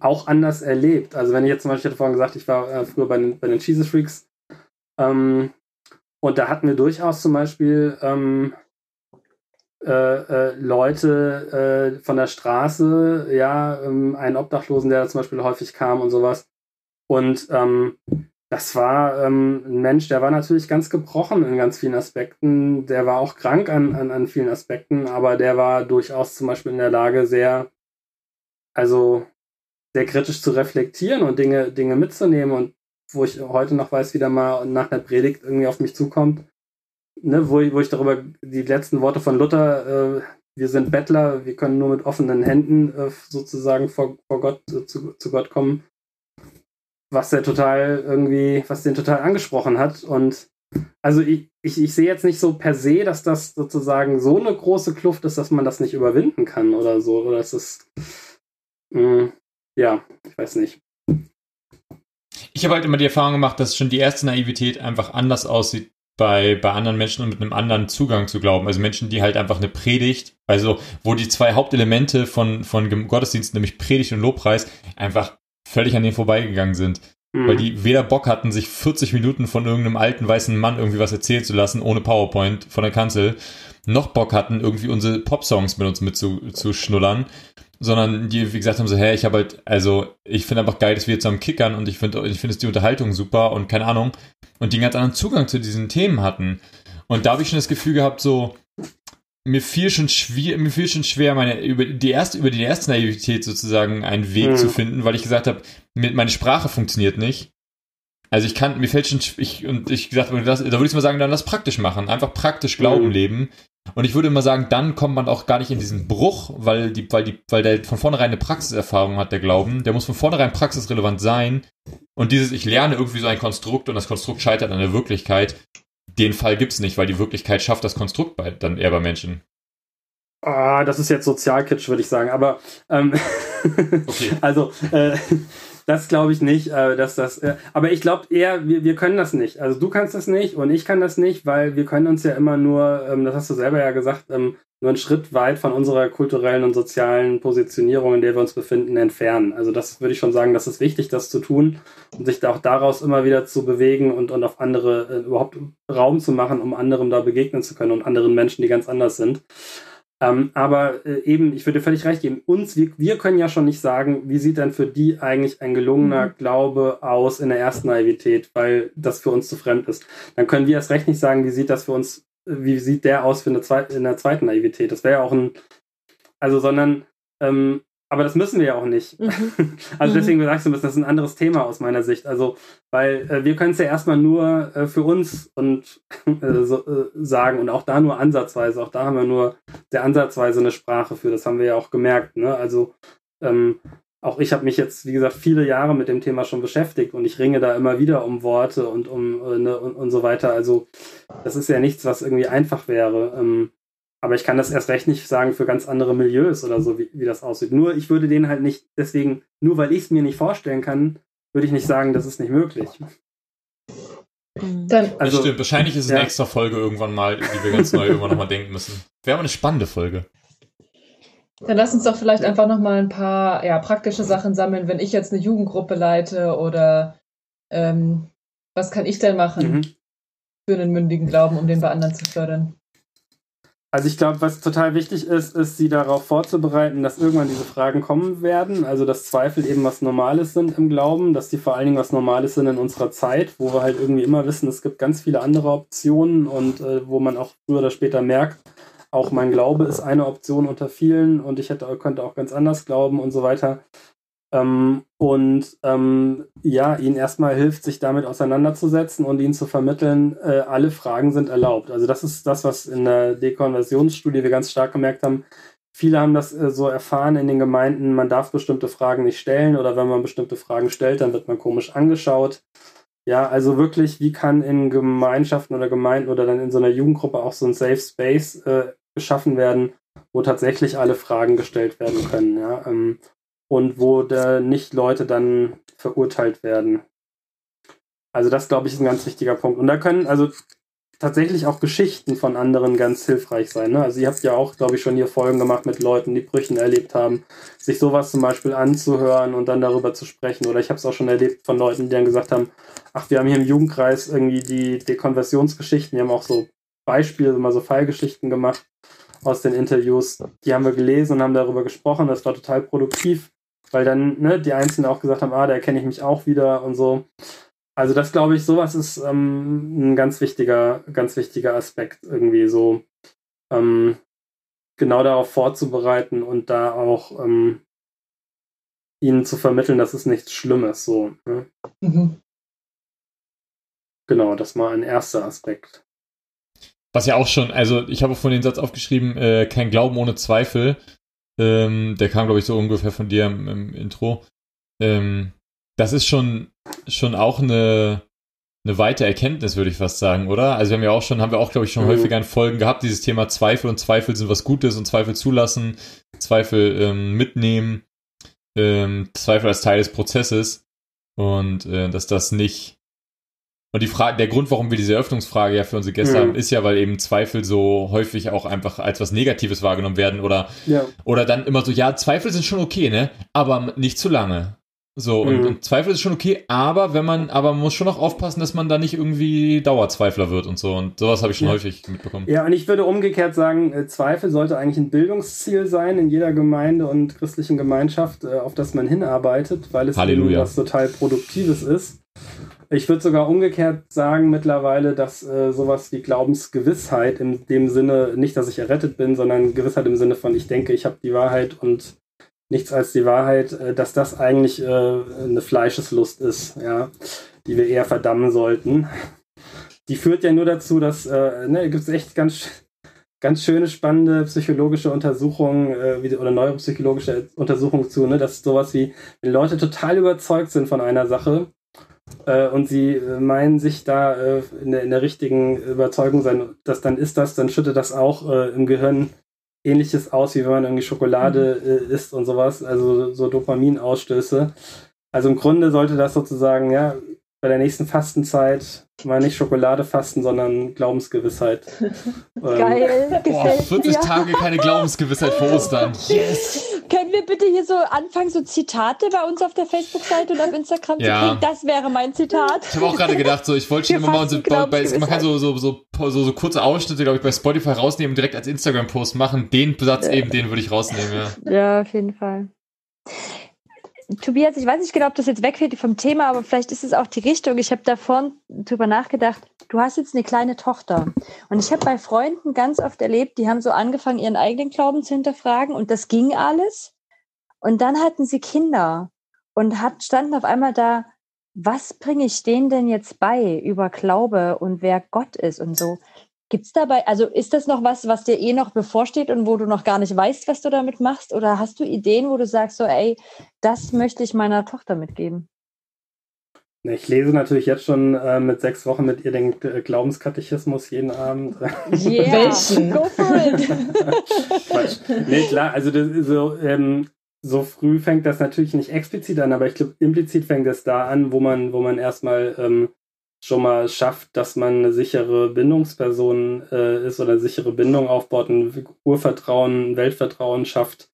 auch anders erlebt. Also wenn ich jetzt zum Beispiel, ich hatte vorhin gesagt, ich war äh, früher bei den, bei den Jesus Freaks ähm, und da hatten wir durchaus zum Beispiel ähm, äh, äh, Leute äh, von der Straße, ja, ähm, einen Obdachlosen, der da zum Beispiel häufig kam und sowas. Und ähm, das war ähm, ein Mensch, der war natürlich ganz gebrochen in ganz vielen Aspekten. Der war auch krank an, an, an vielen Aspekten, aber der war durchaus zum Beispiel in der Lage, sehr, also sehr kritisch zu reflektieren und Dinge, Dinge mitzunehmen. Und wo ich heute noch weiß, wie der mal nach einer Predigt irgendwie auf mich zukommt, ne, wo, ich, wo ich darüber die letzten Worte von Luther, äh, wir sind Bettler, wir können nur mit offenen Händen äh, sozusagen vor, vor Gott, äh, zu, zu Gott kommen was der total irgendwie, was den total angesprochen hat. Und also ich, ich, ich sehe jetzt nicht so per se, dass das sozusagen so eine große Kluft ist, dass man das nicht überwinden kann oder so. Oder es ist, mh, hm, ja, ich weiß nicht. Ich habe halt immer die Erfahrung gemacht, dass schon die erste Naivität einfach anders aussieht bei, bei anderen Menschen und mit einem anderen Zugang zu glauben. Also Menschen, die halt einfach eine Predigt, also wo die zwei Hauptelemente von, von Gottesdienst, nämlich Predigt und Lobpreis, einfach völlig an denen vorbeigegangen sind. Mhm. Weil die weder Bock hatten, sich 40 Minuten von irgendeinem alten weißen Mann irgendwie was erzählen zu lassen, ohne PowerPoint von der Kanzel, noch Bock hatten, irgendwie unsere Pop-Songs mit uns mitzuschnullern, sondern die, wie gesagt, haben so, hey, ich habe halt, also, ich finde einfach geil, dass wir jetzt am Kickern und ich finde, ich finde es die Unterhaltung super und keine Ahnung. Und die einen ganz anderen Zugang zu diesen Themen hatten. Und da habe ich schon das Gefühl gehabt, so, mir fiel schon schwer, mir fiel schon schwer, meine, über die erste, über die erste Naivität sozusagen einen Weg mhm. zu finden, weil ich gesagt habe, meine Sprache funktioniert nicht. Also ich kann, mir fällt schon, ich, und ich gesagt, das, da würde ich mal sagen, dann das praktisch machen. Einfach praktisch Glauben mhm. leben. Und ich würde immer sagen, dann kommt man auch gar nicht in diesen Bruch, weil die, weil die, weil der von vornherein eine Praxiserfahrung hat, der Glauben. Der muss von vornherein praxisrelevant sein. Und dieses, ich lerne irgendwie so ein Konstrukt und das Konstrukt scheitert an der Wirklichkeit den Fall gibt es nicht, weil die Wirklichkeit schafft das Konstrukt bei, dann eher bei Menschen. Ah, das ist jetzt Sozialkitsch, würde ich sagen. Aber ähm, okay. (laughs) also äh, das glaube ich nicht, äh, dass das. Äh, aber ich glaube eher, wir, wir können das nicht. Also du kannst das nicht und ich kann das nicht, weil wir können uns ja immer nur, ähm, das hast du selber ja gesagt, ähm, nur einen Schritt weit von unserer kulturellen und sozialen Positionierung, in der wir uns befinden, entfernen. Also das würde ich schon sagen, das ist wichtig, das zu tun und sich da auch daraus immer wieder zu bewegen und, und auf andere äh, überhaupt Raum zu machen, um anderen da begegnen zu können und anderen Menschen, die ganz anders sind. Ähm, aber äh, eben, ich würde dir völlig recht geben, uns, wir, wir können ja schon nicht sagen, wie sieht denn für die eigentlich ein gelungener mhm. Glaube aus in der ersten Naivität, weil das für uns zu fremd ist. Dann können wir erst recht nicht sagen, wie sieht das für uns wie sieht der aus für eine zweite, in der zweiten Naivität? Das wäre ja auch ein, also, sondern, ähm, aber das müssen wir ja auch nicht. Mhm. (laughs) also deswegen sagst du, das ist ein anderes Thema aus meiner Sicht. Also, weil äh, wir können es ja erstmal nur äh, für uns und (laughs) äh, so, äh, sagen und auch da nur ansatzweise. Auch da haben wir nur sehr ansatzweise eine Sprache für. Das haben wir ja auch gemerkt. Ne? Also ähm, auch ich habe mich jetzt, wie gesagt, viele Jahre mit dem Thema schon beschäftigt und ich ringe da immer wieder um Worte und um äh, ne, und, und so weiter. Also das ist ja nichts, was irgendwie einfach wäre. Ähm, aber ich kann das erst recht nicht sagen für ganz andere Milieus oder so, wie, wie das aussieht. Nur ich würde den halt nicht, deswegen, nur weil ich es mir nicht vorstellen kann, würde ich nicht sagen, das ist nicht möglich. Dann, also, stimmt, wahrscheinlich ist es ja. eine extra Folge irgendwann mal, die wir ganz neu irgendwann nochmal denken müssen. Wäre aber eine spannende Folge. Dann lass uns doch vielleicht ja. einfach nochmal ein paar ja, praktische Sachen sammeln, wenn ich jetzt eine Jugendgruppe leite oder ähm, was kann ich denn machen mhm. für einen mündigen Glauben, um den bei anderen zu fördern? Also ich glaube, was total wichtig ist, ist, sie darauf vorzubereiten, dass irgendwann diese Fragen kommen werden. Also dass Zweifel eben was Normales sind im Glauben, dass die vor allen Dingen was Normales sind in unserer Zeit, wo wir halt irgendwie immer wissen, es gibt ganz viele andere Optionen und äh, wo man auch früher oder später merkt, auch mein Glaube ist eine Option unter vielen und ich hätte, könnte auch ganz anders glauben und so weiter. Ähm, und ähm, ja, ihnen erstmal hilft, sich damit auseinanderzusetzen und ihnen zu vermitteln, äh, alle Fragen sind erlaubt. Also das ist das, was in der Dekonversionsstudie wir ganz stark gemerkt haben. Viele haben das äh, so erfahren in den Gemeinden, man darf bestimmte Fragen nicht stellen oder wenn man bestimmte Fragen stellt, dann wird man komisch angeschaut. Ja, also wirklich, wie kann in Gemeinschaften oder Gemeinden oder dann in so einer Jugendgruppe auch so ein Safe Space äh, geschaffen werden, wo tatsächlich alle Fragen gestellt werden können, ja, ähm, und wo da nicht Leute dann verurteilt werden. Also das, glaube ich, ist ein ganz wichtiger Punkt. Und da können also tatsächlich auch Geschichten von anderen ganz hilfreich sein. Ne? Also ihr habt ja auch, glaube ich, schon hier Folgen gemacht mit Leuten, die Brüchen erlebt haben, sich sowas zum Beispiel anzuhören und dann darüber zu sprechen. Oder ich habe es auch schon erlebt von Leuten, die dann gesagt haben, ach, wir haben hier im Jugendkreis irgendwie die Dekonversionsgeschichten, wir haben auch so Beispiele, mal so Fallgeschichten gemacht aus den Interviews. Die haben wir gelesen und haben darüber gesprochen. Das war total produktiv, weil dann ne, die Einzelnen auch gesagt haben, ah, da erkenne ich mich auch wieder und so. Also das glaube ich, sowas ist ähm, ein ganz wichtiger, ganz wichtiger Aspekt irgendwie so ähm, genau darauf vorzubereiten und da auch ähm, ihnen zu vermitteln, dass es nichts Schlimmes so. Ne? Mhm. Genau, das mal ein erster Aspekt. Was ja auch schon, also ich habe von den Satz aufgeschrieben, äh, kein Glauben ohne Zweifel. Ähm, der kam, glaube ich, so ungefähr von dir im, im Intro. Ähm, das ist schon, schon auch eine, eine weite Erkenntnis, würde ich fast sagen, oder? Also wir haben ja auch schon, haben wir auch, glaube ich, schon mhm. häufiger in Folgen gehabt, dieses Thema Zweifel und Zweifel sind was Gutes und Zweifel zulassen, Zweifel ähm, mitnehmen, ähm, Zweifel als Teil des Prozesses und äh, dass das nicht und die Frage, der Grund, warum wir diese Eröffnungsfrage ja für unsere Gäste mhm. haben, ist ja, weil eben Zweifel so häufig auch einfach als was Negatives wahrgenommen werden oder, ja. oder dann immer so, ja, Zweifel sind schon okay, ne? Aber nicht zu lange. So, mhm. und, und, Zweifel ist schon okay, aber wenn man, aber man muss schon noch aufpassen, dass man da nicht irgendwie Dauerzweifler wird und so. Und sowas habe ich schon ja. häufig mitbekommen. Ja, und ich würde umgekehrt sagen, äh, Zweifel sollte eigentlich ein Bildungsziel sein in jeder Gemeinde und christlichen Gemeinschaft, äh, auf das man hinarbeitet, weil es Halleluja. was total Produktives ist. Ich würde sogar umgekehrt sagen mittlerweile, dass äh, sowas wie Glaubensgewissheit in dem Sinne, nicht, dass ich errettet bin, sondern Gewissheit im Sinne von, ich denke, ich habe die Wahrheit und nichts als die Wahrheit, äh, dass das eigentlich äh, eine Fleischeslust ist, ja, die wir eher verdammen sollten. Die führt ja nur dazu, dass, äh, ne, gibt es echt ganz, ganz schöne, spannende psychologische Untersuchungen äh, oder neuropsychologische Untersuchungen zu, ne, dass sowas wie, wenn Leute total überzeugt sind von einer Sache, äh, und sie äh, meinen sich da in, der, in, der, richtigen Überzeugung sein, dass dann ist das, dann schüttet das auch im Gehirn ähnliches aus, wie wenn man irgendwie Schokolade mhm. Äh, isst und sowas, also so Dopaminausstöße. Also im Grunde sollte das sozusagen, ja, bei der nächsten Fastenzeit mal nicht Schokolade fasten, sondern Glaubensgewissheit. (laughs) Ähm, Geil, Boah, 40 dir. Tage keine Glaubensgewissheit vor Ostern. Yes! Können wir bitte hier so anfangen, so Zitate bei uns auf der Facebook-Seite und auf Instagram ja. zu kriegen? Das wäre mein Zitat. Ich habe auch gerade gedacht, so ich wollte schon immer mal so, bei, man kann so, so, so, so, so kurze Ausschnitte, glaube ich, bei Spotify rausnehmen und direkt als Instagram-Post machen. Den Satz ja. eben, den würde ich rausnehmen, ja. Ja, auf jeden Fall. Tobias, ich weiß nicht genau, ob das jetzt wegfällt vom Thema, aber vielleicht ist es auch die Richtung. Ich habe da vorhin drüber nachgedacht, du hast jetzt eine kleine Tochter. Und ich habe bei Freunden ganz oft erlebt, die haben so angefangen, ihren eigenen Glauben zu hinterfragen und das ging alles. Und dann hatten sie Kinder und hat, standen auf einmal da, was bringe ich denen denn jetzt bei über Glaube und wer Gott ist und so. Gibt es dabei, also ist das noch was, was dir eh noch bevorsteht und wo du noch gar nicht weißt, was du damit machst? Oder hast du Ideen, wo du sagst, so, ey, das möchte ich meiner Tochter mitgeben? Ich lese natürlich jetzt schon äh, mit sechs Wochen mit ihr den äh, Glaubenskatechismus jeden Abend. (laughs) Yeah, Welchen? go for it! (laughs) nee, klar, also das, so, ähm, so früh fängt das natürlich nicht explizit an, aber ich glaube, implizit fängt es da an, wo man, wo man erstmal ähm, schon mal schafft, dass man eine sichere Bindungsperson äh, ist oder eine sichere Bindung aufbaut, ein Urvertrauen, ein Weltvertrauen schafft,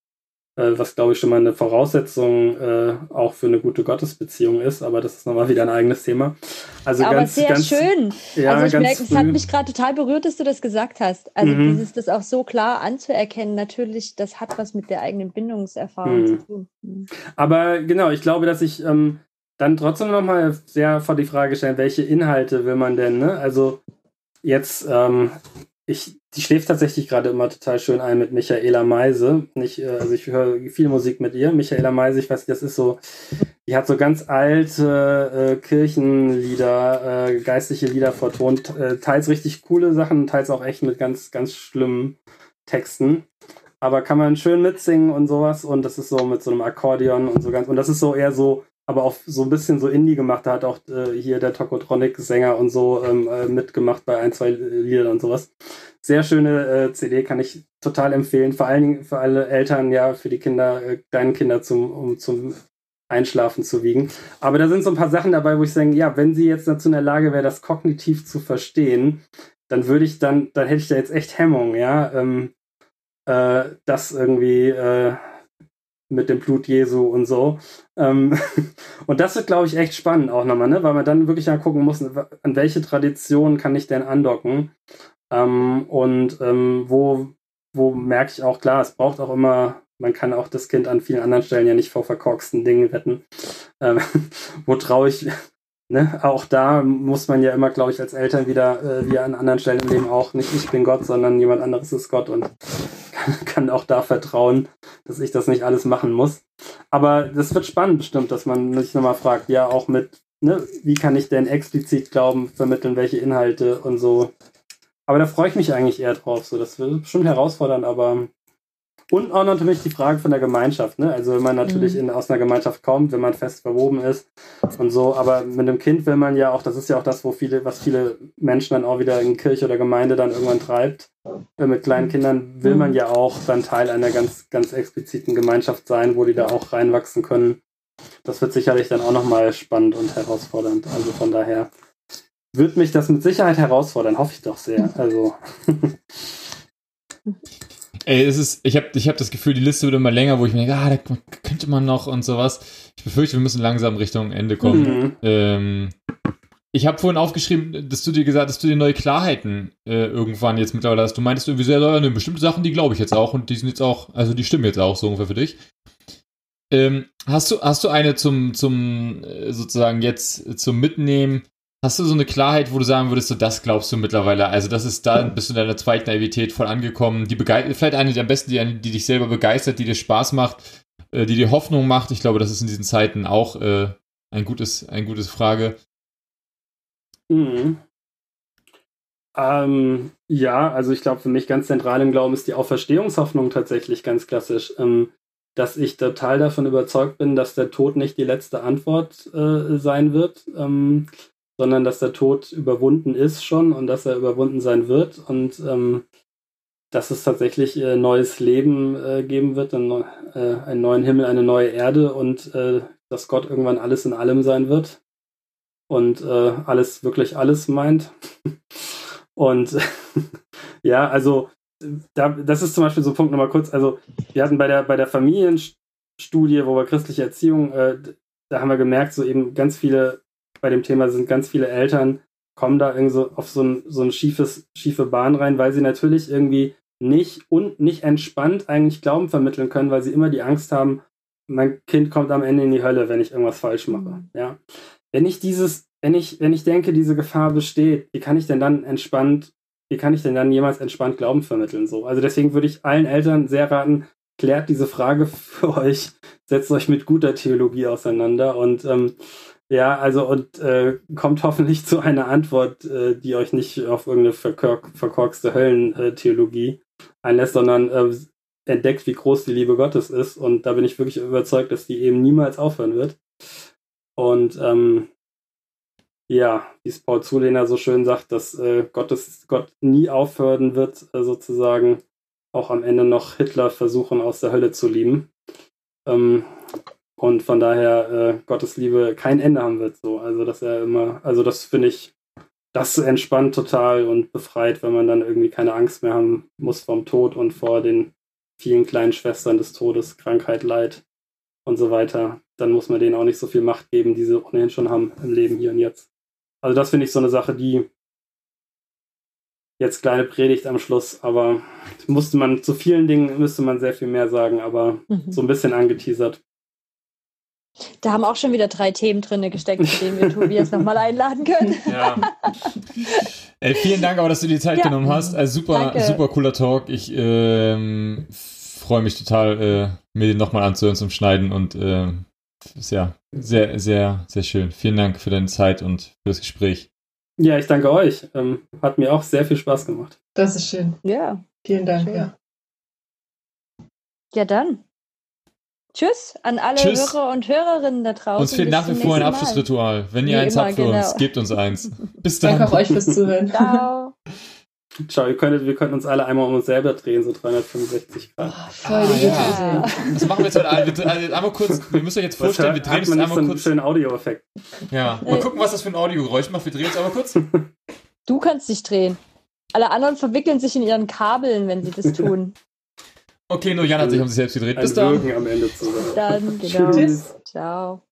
äh, was glaube ich schon mal eine Voraussetzung äh, auch für eine gute Gottesbeziehung ist, aber das ist nochmal wieder ein eigenes Thema. Also aber ganz, sehr ganz, schön. Ja, also ich merke, es hat mich gerade total berührt, dass du das gesagt hast. Also mhm. dieses, das auch so klar anzuerkennen, natürlich, das hat was mit der eigenen Bindungserfahrung mhm. zu tun. Mhm. Aber genau, ich glaube, dass ich ähm, dann trotzdem nochmal sehr vor die Frage stellen, welche Inhalte will man denn, ne? Also jetzt, ähm, ich, die schläft tatsächlich gerade immer total schön ein mit Michaela Meise. Nicht, äh, also ich höre viel Musik mit ihr. Michaela Meise, ich weiß nicht, das ist so, die hat so ganz alte äh, Kirchenlieder, äh, geistliche Lieder vertont, äh, teils richtig coole Sachen, teils auch echt mit ganz, ganz schlimmen Texten. Aber kann man schön mitsingen und sowas und das ist so mit so einem Akkordeon und so ganz, und das ist so eher so, aber auch so ein bisschen so Indie gemacht. Da hat auch äh, hier der Tokotronic-Sänger und so ähm, äh, mitgemacht bei ein, zwei Liedern und sowas. Sehr schöne äh, CD, kann ich total empfehlen. Vor allen Dingen für alle Eltern, ja, für die Kinder, äh, kleinen Kinder zum, um zum Einschlafen zu wiegen. Aber da sind so ein paar Sachen dabei, wo ich sage, ja, wenn sie jetzt dazu in der Lage wäre, das kognitiv zu verstehen, dann würde ich dann, dann hätte ich da jetzt echt Hemmung, ja, ähm, äh, das irgendwie äh, mit dem Blut Jesu und so. Ähm, (laughs) und das wird, glaube ich, echt spannend auch nochmal, ne? weil man dann wirklich mal gucken muss, an welche Tradition kann ich denn andocken ähm, und ähm, wo, wo merke ich auch, klar, es braucht auch immer man kann auch das Kind an vielen anderen Stellen ja nicht vor verkorksten Dingen retten. Ähm, (laughs) wo traue ich, ne? Auch da muss man ja immer, glaube ich, als Eltern wieder, äh, wie an anderen Stellen im Leben auch, nicht ich bin Gott, sondern jemand anderes ist Gott und (laughs) kann, kann auch da vertrauen, dass ich das nicht alles machen muss. Aber das wird spannend bestimmt, dass man sich nochmal fragt, ja, auch mit, ne, wie kann ich denn explizit Glauben vermitteln, welche Inhalte und so. Aber da freue ich mich eigentlich eher drauf. So, das wird schon herausfordernd, aber und auch natürlich die Frage von der Gemeinschaft. Ne? Also wenn man natürlich mhm. in, aus einer Gemeinschaft kommt, wenn man fest verwoben ist und so, aber mit einem Kind will man ja auch, das ist ja auch das, wo viele, was viele Menschen dann auch wieder in Kirche oder Gemeinde dann irgendwann treibt. Äh, mit kleinen Kindern will man mhm. ja auch dann Teil einer ganz, ganz expliziten Gemeinschaft sein, wo die da auch reinwachsen können. Das wird sicherlich dann auch nochmal spannend und herausfordernd. Also von daher wird mich das mit Sicherheit herausfordern, hoffe ich doch sehr. Also. (laughs) Ey, es ist, ich habe ich hab das Gefühl, die Liste wird immer länger, wo ich mir denke, ah, da könnte man noch und sowas. Ich befürchte, wir müssen langsam Richtung Ende kommen. Mhm. Ähm, ich habe vorhin aufgeschrieben, dass du dir gesagt hast, dass du dir neue Klarheiten äh, irgendwann jetzt mittlerweile hast. Du meintest irgendwie sehr, ja, ne, bestimmte Sachen, die glaube ich jetzt auch und die sind jetzt auch, also die stimmen jetzt auch so ungefähr für dich. Ähm, hast du, hast du eine zum, zum, äh, sozusagen jetzt zum Mitnehmen, Hast du so eine Klarheit, wo du sagen würdest, so das glaubst du mittlerweile? Also das ist da, bist du in deiner zweiten Naivität voll angekommen. Die begeistert, vielleicht eine der besten, die, die dich selber begeistert, die dir Spaß macht, äh, die dir Hoffnung macht. Ich glaube, das ist in diesen Zeiten auch äh, ein gutes, ein gutes Frage. Mhm. Ähm, ja, also ich glaube, für mich ganz zentral im Glauben ist die Auferstehungshoffnung tatsächlich ganz klassisch. Ähm, dass ich total davon überzeugt bin, dass der Tod nicht die letzte Antwort äh, sein wird. Ähm, sondern dass der Tod überwunden ist schon und dass er überwunden sein wird und ähm, dass es tatsächlich äh, neues Leben äh, geben wird, ein, äh, einen neuen Himmel, eine neue Erde und äh, dass Gott irgendwann alles in allem sein wird und äh, alles wirklich alles meint. (laughs) und (laughs) ja, also da, das ist zum Beispiel so ein Punkt nochmal kurz. Also wir hatten bei der bei der Familienstudie, wo wir christliche Erziehung, äh, da haben wir gemerkt, so eben ganz viele bei dem Thema sind ganz viele Eltern, kommen da irgendwie so auf so ein, so ein schiefes, schiefe Bahn rein, weil sie natürlich irgendwie nicht und nicht entspannt eigentlich Glauben vermitteln können, weil sie immer die Angst haben, mein Kind kommt am Ende in die Hölle, wenn ich irgendwas falsch mache. Mhm. Ja. Wenn ich dieses, wenn ich, wenn ich denke, diese Gefahr besteht, wie kann ich denn dann entspannt, wie kann ich denn dann jemals entspannt Glauben vermitteln? So. Also deswegen würde ich allen Eltern sehr raten, klärt diese Frage (laughs) für euch, setzt euch mit guter Theologie auseinander und ähm, ja, also und äh, kommt hoffentlich zu einer Antwort, äh, die euch nicht auf irgendeine verkork verkorkste Höllentheologie einlässt, sondern äh, entdeckt, wie groß die Liebe Gottes ist. Und da bin ich wirklich überzeugt, dass die eben niemals aufhören wird. Und ähm, ja, wie es Paul Zulehner so schön sagt, dass äh, Gottes, Gott nie aufhören wird, äh, sozusagen auch am Ende noch Hitler versuchen, aus der Hölle zu lieben. Ähm, und von daher äh, Gottes Liebe kein Ende haben wird. So, also dass er immer, also das finde ich, das entspannt total und befreit, wenn man dann irgendwie keine Angst mehr haben muss vom Tod und vor den vielen kleinen Schwestern des Todes, Krankheit, Leid und so weiter. Dann muss man denen auch nicht so viel Macht geben, die sie ohnehin schon haben im Leben hier und jetzt. Also das finde ich so eine Sache, die jetzt kleine Predigt am Schluss, aber musste man zu vielen Dingen müsste man sehr viel mehr sagen, aber mhm. so ein bisschen angeteasert. Da haben auch schon wieder drei Themen drin gesteckt, zu denen wir Tobias nochmal einladen können. Ja. (laughs) Ey, vielen Dank aber, dass du die Zeit ja. genommen hast. Also super, super cooler Talk. Ich ähm, freue mich total, äh, mir den nochmal anzuhören zum Schneiden und äh, ist ja sehr, sehr, sehr schön. Vielen Dank für deine Zeit und für das Gespräch. Ja, ich danke euch. Ähm, hat mir auch sehr viel Spaß gemacht. Das ist schön. Ja. Vielen Dank, schön. ja. Ja, dann. Tschüss an alle Tschüss. Hörer und Hörerinnen da draußen. Uns fehlt nach wie vor ein Abschlussritual. Wenn ihr wie eins immer, habt für genau. uns, gebt uns eins. (laughs) Bis dann. Danke auch euch fürs Zuhören. (laughs) Ciao. Schau, ihr könntet, wir könnten uns alle einmal um uns selber drehen, so 365 Grad. Voll Ah, ja. Das machen wir jetzt halt alle. Wir- also einmal kurz, wir müssen euch jetzt vorstellen, wir drehen uns nicht so einmal einen kurz. schönen Audioeffekt. Ja, mal gucken, was das für ein Audiogeräusch macht. Wir drehen uns einmal kurz. Du kannst dich drehen. Alle anderen verwickeln sich in ihren Kabeln, wenn sie das tun. (laughs) Okay, nur Jan hat sich um sich selbst gedreht. Bis dann. Wirken am Ende zu sein. Dann, genau. Tschüss. Ciao.